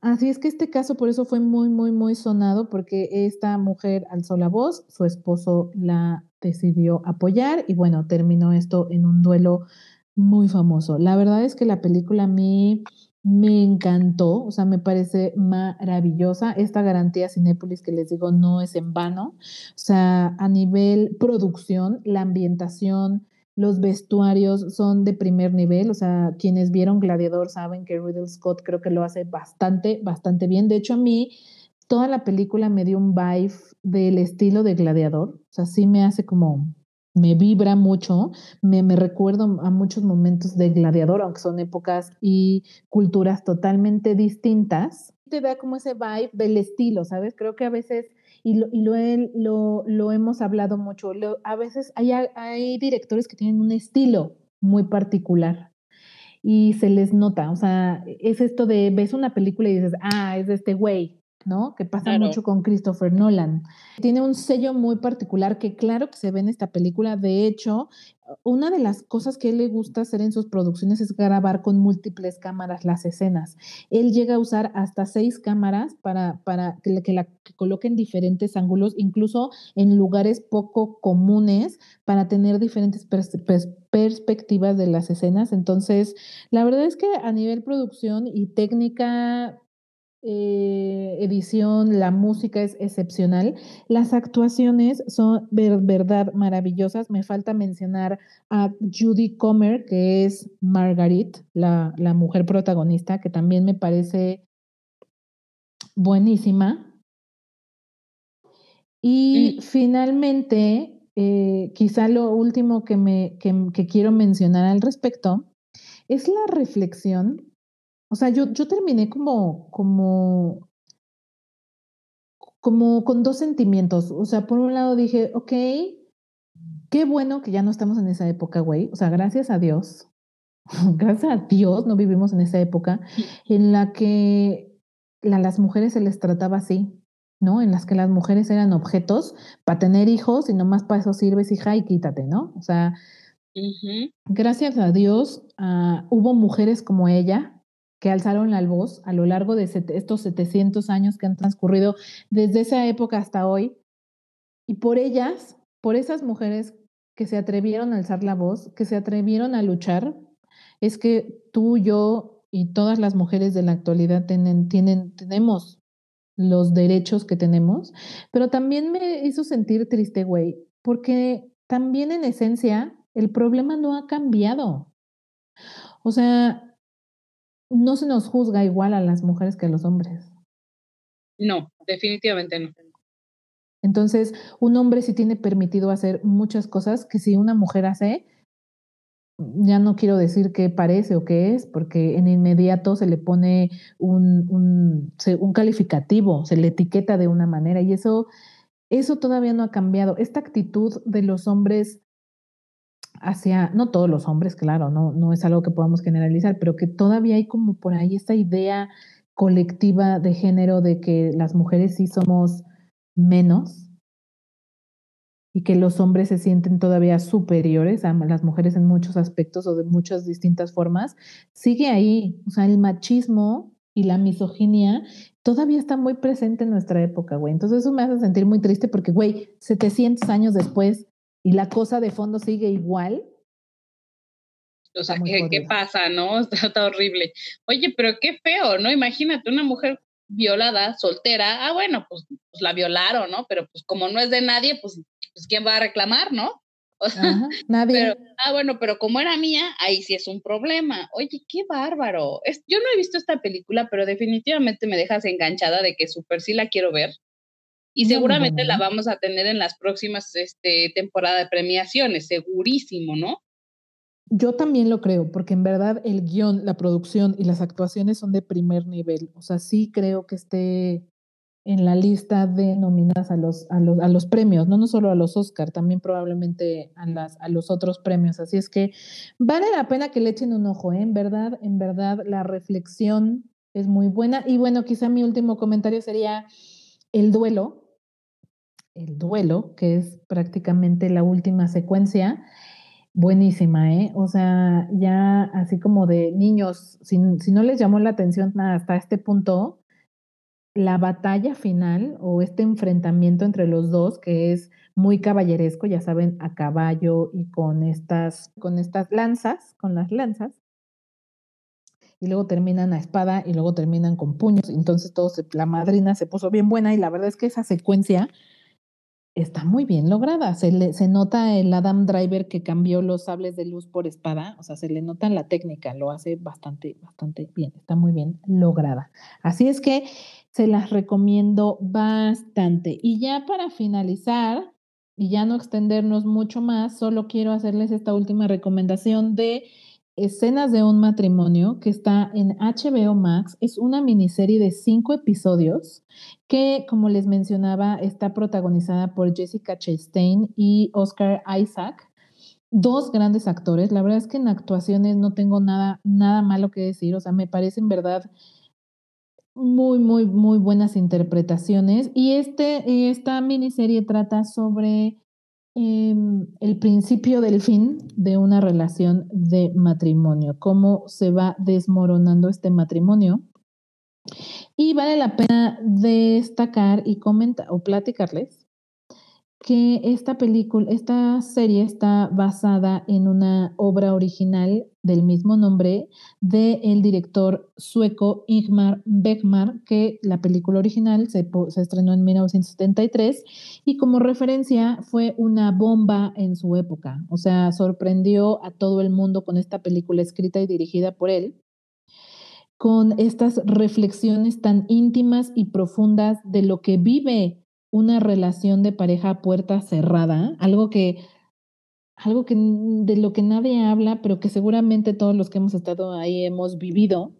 Así es que este caso por eso fue muy, muy, muy sonado, porque esta mujer alzó la voz, su esposo la decidió apoyar y bueno, terminó esto en un duelo muy famoso. La verdad es que la película a mí me encantó, o sea, me parece maravillosa. Esta garantía Cinépolis que les digo no es en vano. O sea, a nivel producción, la ambientación, los vestuarios son de primer nivel, o sea, quienes vieron Gladiador saben que Riddle Scott creo que lo hace bastante, bastante bien. De hecho, a mí toda la película me dio un vibe del estilo de Gladiador, o sea, sí me hace como, me vibra mucho, me, me recuerdo a muchos momentos de Gladiador, aunque son épocas y culturas totalmente distintas. Te da como ese vibe del estilo, ¿sabes? Creo que a veces y lo, y lo, lo, hemos hablado mucho. a veces hay, hay directores que tienen un estilo muy particular y se les nota, o sea, es esto de ves una película y dices, ah, es de este güey, ¿no? Que pasa mucho con Christopher Nolan. Tiene un sello muy particular que claro que se ve en esta película. De hecho, una de las cosas que él le gusta hacer en sus producciones es grabar con múltiples cámaras las escenas. Él llega a usar hasta seis cámaras para, para que, la, que coloquen diferentes ángulos, incluso en lugares poco comunes, para tener diferentes perspectivas de las escenas. Entonces, la verdad es que a nivel producción y técnica eh, edición, la música es excepcional. Las actuaciones son verdad maravillosas. Me falta mencionar a Judy Comer, que es Margaret, la, mujer protagonista, que también me parece buenísima. Y finalmente, eh, quizá lo último que, me, que quiero mencionar al respecto es la reflexión o sea, yo, yo terminé como, como, como con dos sentimientos. O sea, por un lado dije, ok, qué bueno que ya no estamos en esa época, güey. O sea, gracias a Dios. gracias a Dios no vivimos en esa época en la que a las mujeres se les trataba así, ¿no? En las que las mujeres eran objetos para tener hijos y nomás para eso sirves, hija, y quítate, ¿no? O sea, gracias a Dios ah, hubo mujeres como ella que alzaron la voz a lo largo de estos 700 años que han transcurrido desde esa época hasta hoy. Y por ellas, por esas mujeres que se atrevieron a alzar la voz, que se atrevieron a luchar, es que tú, yo y todas las mujeres de la actualidad tienen, tienen, tenemos los derechos que tenemos, pero también me hizo sentir triste, güey, porque también en esencia el problema no ha cambiado. O sea, no se nos juzga igual a las mujeres que a los hombres. No, definitivamente no. Entonces, un hombre sí tiene permitido hacer muchas cosas que si una mujer hace, ya no quiero decir qué parece o qué es, porque en inmediato se le pone un, un, un calificativo, se le etiqueta de una manera y eso, eso todavía no ha cambiado. Esta actitud de los hombres hacia, no todos los hombres, claro, no, no es algo que podamos generalizar, pero que todavía hay como por ahí esta idea colectiva de género de que las mujeres sí somos menos y que los hombres se sienten todavía superiores a las mujeres en muchos aspectos o de muchas distintas formas, sigue ahí. O sea, el machismo y la misoginia todavía está muy presente en nuestra época, güey. Entonces eso me hace sentir muy triste porque, güey, 700 años después y la cosa de fondo sigue igual. O sea, ¿qué, pasa, no? Está, horrible. Oye, pero qué feo, ¿no? Imagínate una mujer violada, soltera. Ah, bueno, pues, pues, la violaron, ¿no? Pero pues como no es de nadie, pues, pues ¿quién va a reclamar, no? nadie. ah, bueno, pero como era mía, ahí sí es un problema. Oye, qué bárbaro. Es, yo no he visto esta película, pero definitivamente me dejas enganchada de que súper sí la quiero ver y seguramente la vamos a tener en las próximas este, temporadas de premiaciones, segurísimo, ¿no? Yo también lo creo, porque en verdad el guion, la producción y las actuaciones son de primer nivel. O sea, sí creo que esté en la lista de nominadas a los, a los, a los premios, no, no solo a los Oscar, también probablemente a, las, a los otros premios. Así es que vale la pena que le echen un ojo, ¿eh? En verdad, en verdad, la reflexión es muy buena. Y bueno, quizá mi último comentario sería el duelo el duelo, que es prácticamente la última secuencia, buenísima, ¿eh? O sea, ya así como de niños, si, no les llamó la atención hasta este punto, la batalla final o este enfrentamiento entre los dos, que es muy caballeresco, ya saben, a caballo y con estas, con estas lanzas, con las lanzas, y luego terminan a espada y luego terminan con puños. Entonces todo la madrina se puso bien buena y la verdad es que esa secuencia está muy bien lograda. Se, se nota el Adam Driver que cambió los sables de luz por espada, o sea, se le nota la técnica, lo hace bastante, bastante bien, está muy bien lograda. Así es que se las recomiendo bastante. Y ya para finalizar, y ya no extendernos mucho más, solo quiero hacerles esta última recomendación de Escenas de un matrimonio que está en HBO Max. Es una miniserie de cinco episodios que, como les mencionaba, está protagonizada por Jessica Chastain y Oscar Isaac. Dos grandes actores. La verdad es que en actuaciones no tengo nada, nada malo que decir. O sea, me parecen verdad muy, muy, muy buenas interpretaciones. Y este, esta miniserie trata sobre Em, el principio del fin de una relación de matrimonio, cómo se va desmoronando este matrimonio. Y vale la pena destacar y comentar o platicarles que esta película, esta serie está basada en una obra original del mismo nombre del el director sueco Ingmar Beckmar, que la película original se, se estrenó en 1973 y como referencia fue una bomba en su época. O sea, sorprendió a todo el mundo con esta película escrita y dirigida por él con estas reflexiones tan íntimas y profundas de lo que vive una relación de pareja a puerta cerrada, algo que, algo que de lo que nadie habla, pero que seguramente todos los que hemos estado ahí hemos vivido.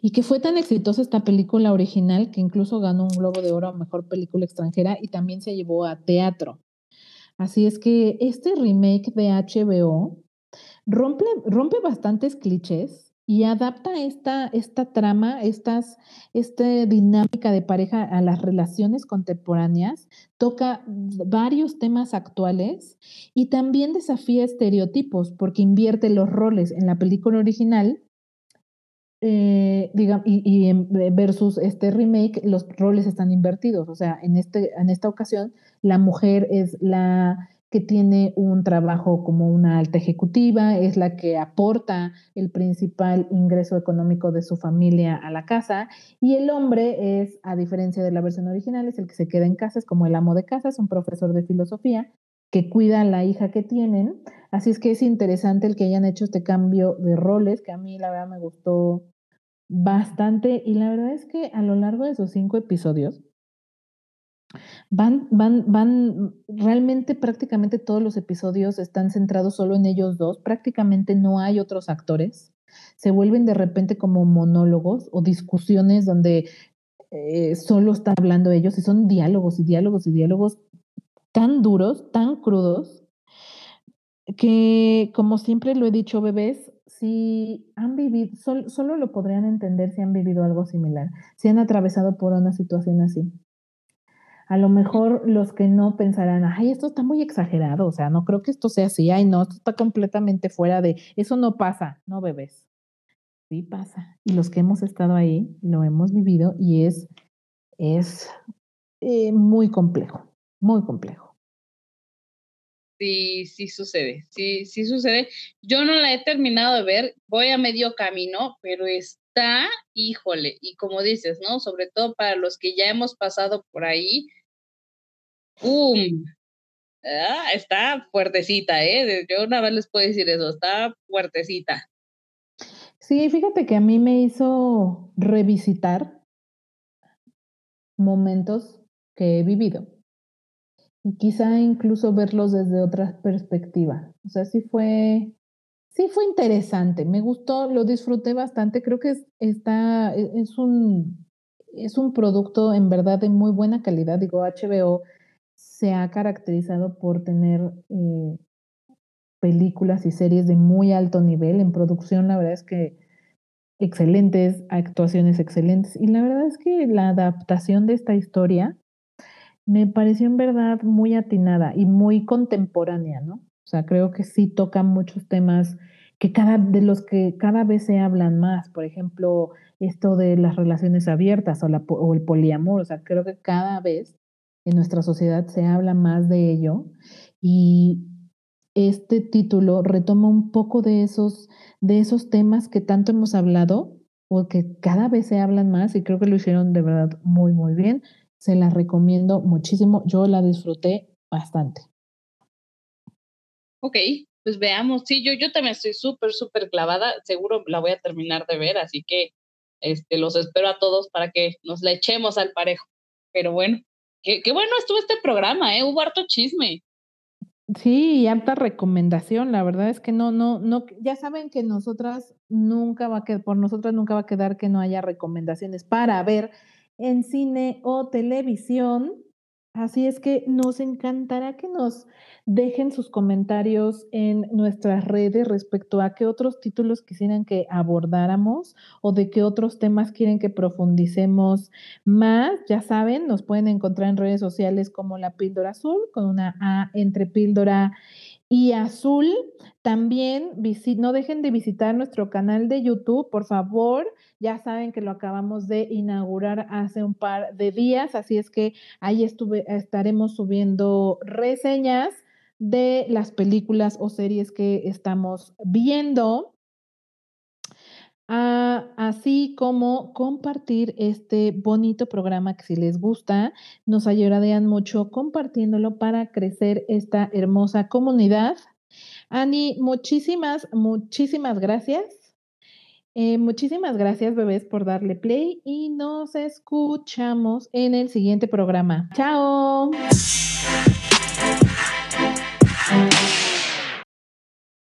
Y que fue tan exitosa esta película original que incluso ganó un Globo de Oro a Mejor Película Extranjera y también se llevó a teatro. Así es que este remake de HBO rompe, rompe bastantes clichés, y adapta esta, esta trama, estas, esta dinámica de pareja a las relaciones contemporáneas, toca varios temas actuales y también desafía estereotipos porque invierte los roles en la película original. Eh, y, y, versus este remake, los roles están invertidos. O sea, en, este, en esta ocasión, la mujer es la que tiene un trabajo como una alta ejecutiva, es la que aporta el principal ingreso económico de su familia a la casa, y el hombre es, a diferencia de la versión original, es el que se queda en casa, es como el amo de casa, es un profesor de filosofía que cuida a la hija que tienen. Así es que es interesante el que hayan hecho este cambio de roles, que a mí la verdad me gustó bastante, y la verdad es que a lo largo de esos cinco episodios, Van, van, van, realmente prácticamente todos los episodios están centrados solo en ellos dos, prácticamente no hay otros actores, se vuelven de repente como monólogos o discusiones donde eh, solo están hablando ellos y son diálogos y diálogos y diálogos tan duros, tan crudos, que como siempre lo he dicho, bebés, si han vivido, solo lo podrían entender si han vivido algo similar, si han atravesado por una situación así a lo mejor los que no pensarán, ay, esto está muy exagerado, o sea, no creo que esto sea así, ay, no, esto está completamente fuera de, eso no pasa, no bebés. Sí pasa. Y los que hemos estado ahí, lo hemos vivido y es, es eh, muy complejo, muy complejo. Sí, sí sucede, sí, sí sucede. Yo no la he terminado de ver, voy a medio camino, pero está, híjole, y como dices, ¿no? Sobre todo para los que ya hemos pasado por ahí, ¡Pum! Ah, está fuertecita, ¿eh? Yo una vez les puedo decir eso, está fuertecita. Sí, fíjate que a mí me hizo revisitar momentos que he vivido y quizá incluso verlos desde otra perspectiva. O sea, sí fue, sí fue interesante, me gustó, lo disfruté bastante, creo que está, e, es un, es un producto en verdad de muy buena calidad, digo, HBO se ha caracterizado por tener eh, películas y series de muy alto nivel. En producción, la verdad es que excelentes, actuaciones excelentes. Y la verdad es que la adaptación de esta historia me pareció en verdad muy atinada y muy contemporánea, ¿no? O sea, creo que sí toca muchos temas que cada, de los que cada vez se hablan más, por ejemplo, esto de las relaciones abiertas o, la, o el poliamor, o sea, creo que cada vez en nuestra sociedad se habla más de ello y este título retoma un poco de esos, de esos temas que tanto hemos hablado o que cada vez se hablan más y creo que lo hicieron de verdad muy, muy bien. Se la recomiendo muchísimo. Yo la disfruté bastante. Ok, pues veamos. Sí, yo, yo también estoy súper, súper clavada. Seguro la voy a terminar de ver, así que este, los espero a todos para que nos la echemos al parejo. Pero bueno, qué, bueno estuvo este programa, ¿eh? Hubo harto chisme. Sí, y alta recomendación. La verdad es que no, no, no, ya saben que nosotras nunca va a quedar, por nosotras nunca va a quedar que no haya recomendaciones para ver en cine o televisión. Así es que nos encantará que nos dejen sus comentarios en nuestras redes respecto a qué otros títulos quisieran que abordáramos o de qué otros temas quieren que profundicemos más. Ya saben, nos pueden encontrar en redes sociales como la píldora azul con una A entre píldora y azul. También no dejen de visitar nuestro canal de YouTube, por favor. Ya saben que lo acabamos de inaugurar hace un par de días, así es que ahí estuve, estaremos subiendo reseñas de las películas o series que estamos viendo. Ah, así como compartir este bonito programa que si les gusta, nos ayudarían mucho compartiéndolo para crecer esta hermosa comunidad. Ani, muchísimas, muchísimas gracias. Eh, muchísimas gracias, bebés, por darle play y nos escuchamos en el siguiente programa. Chao.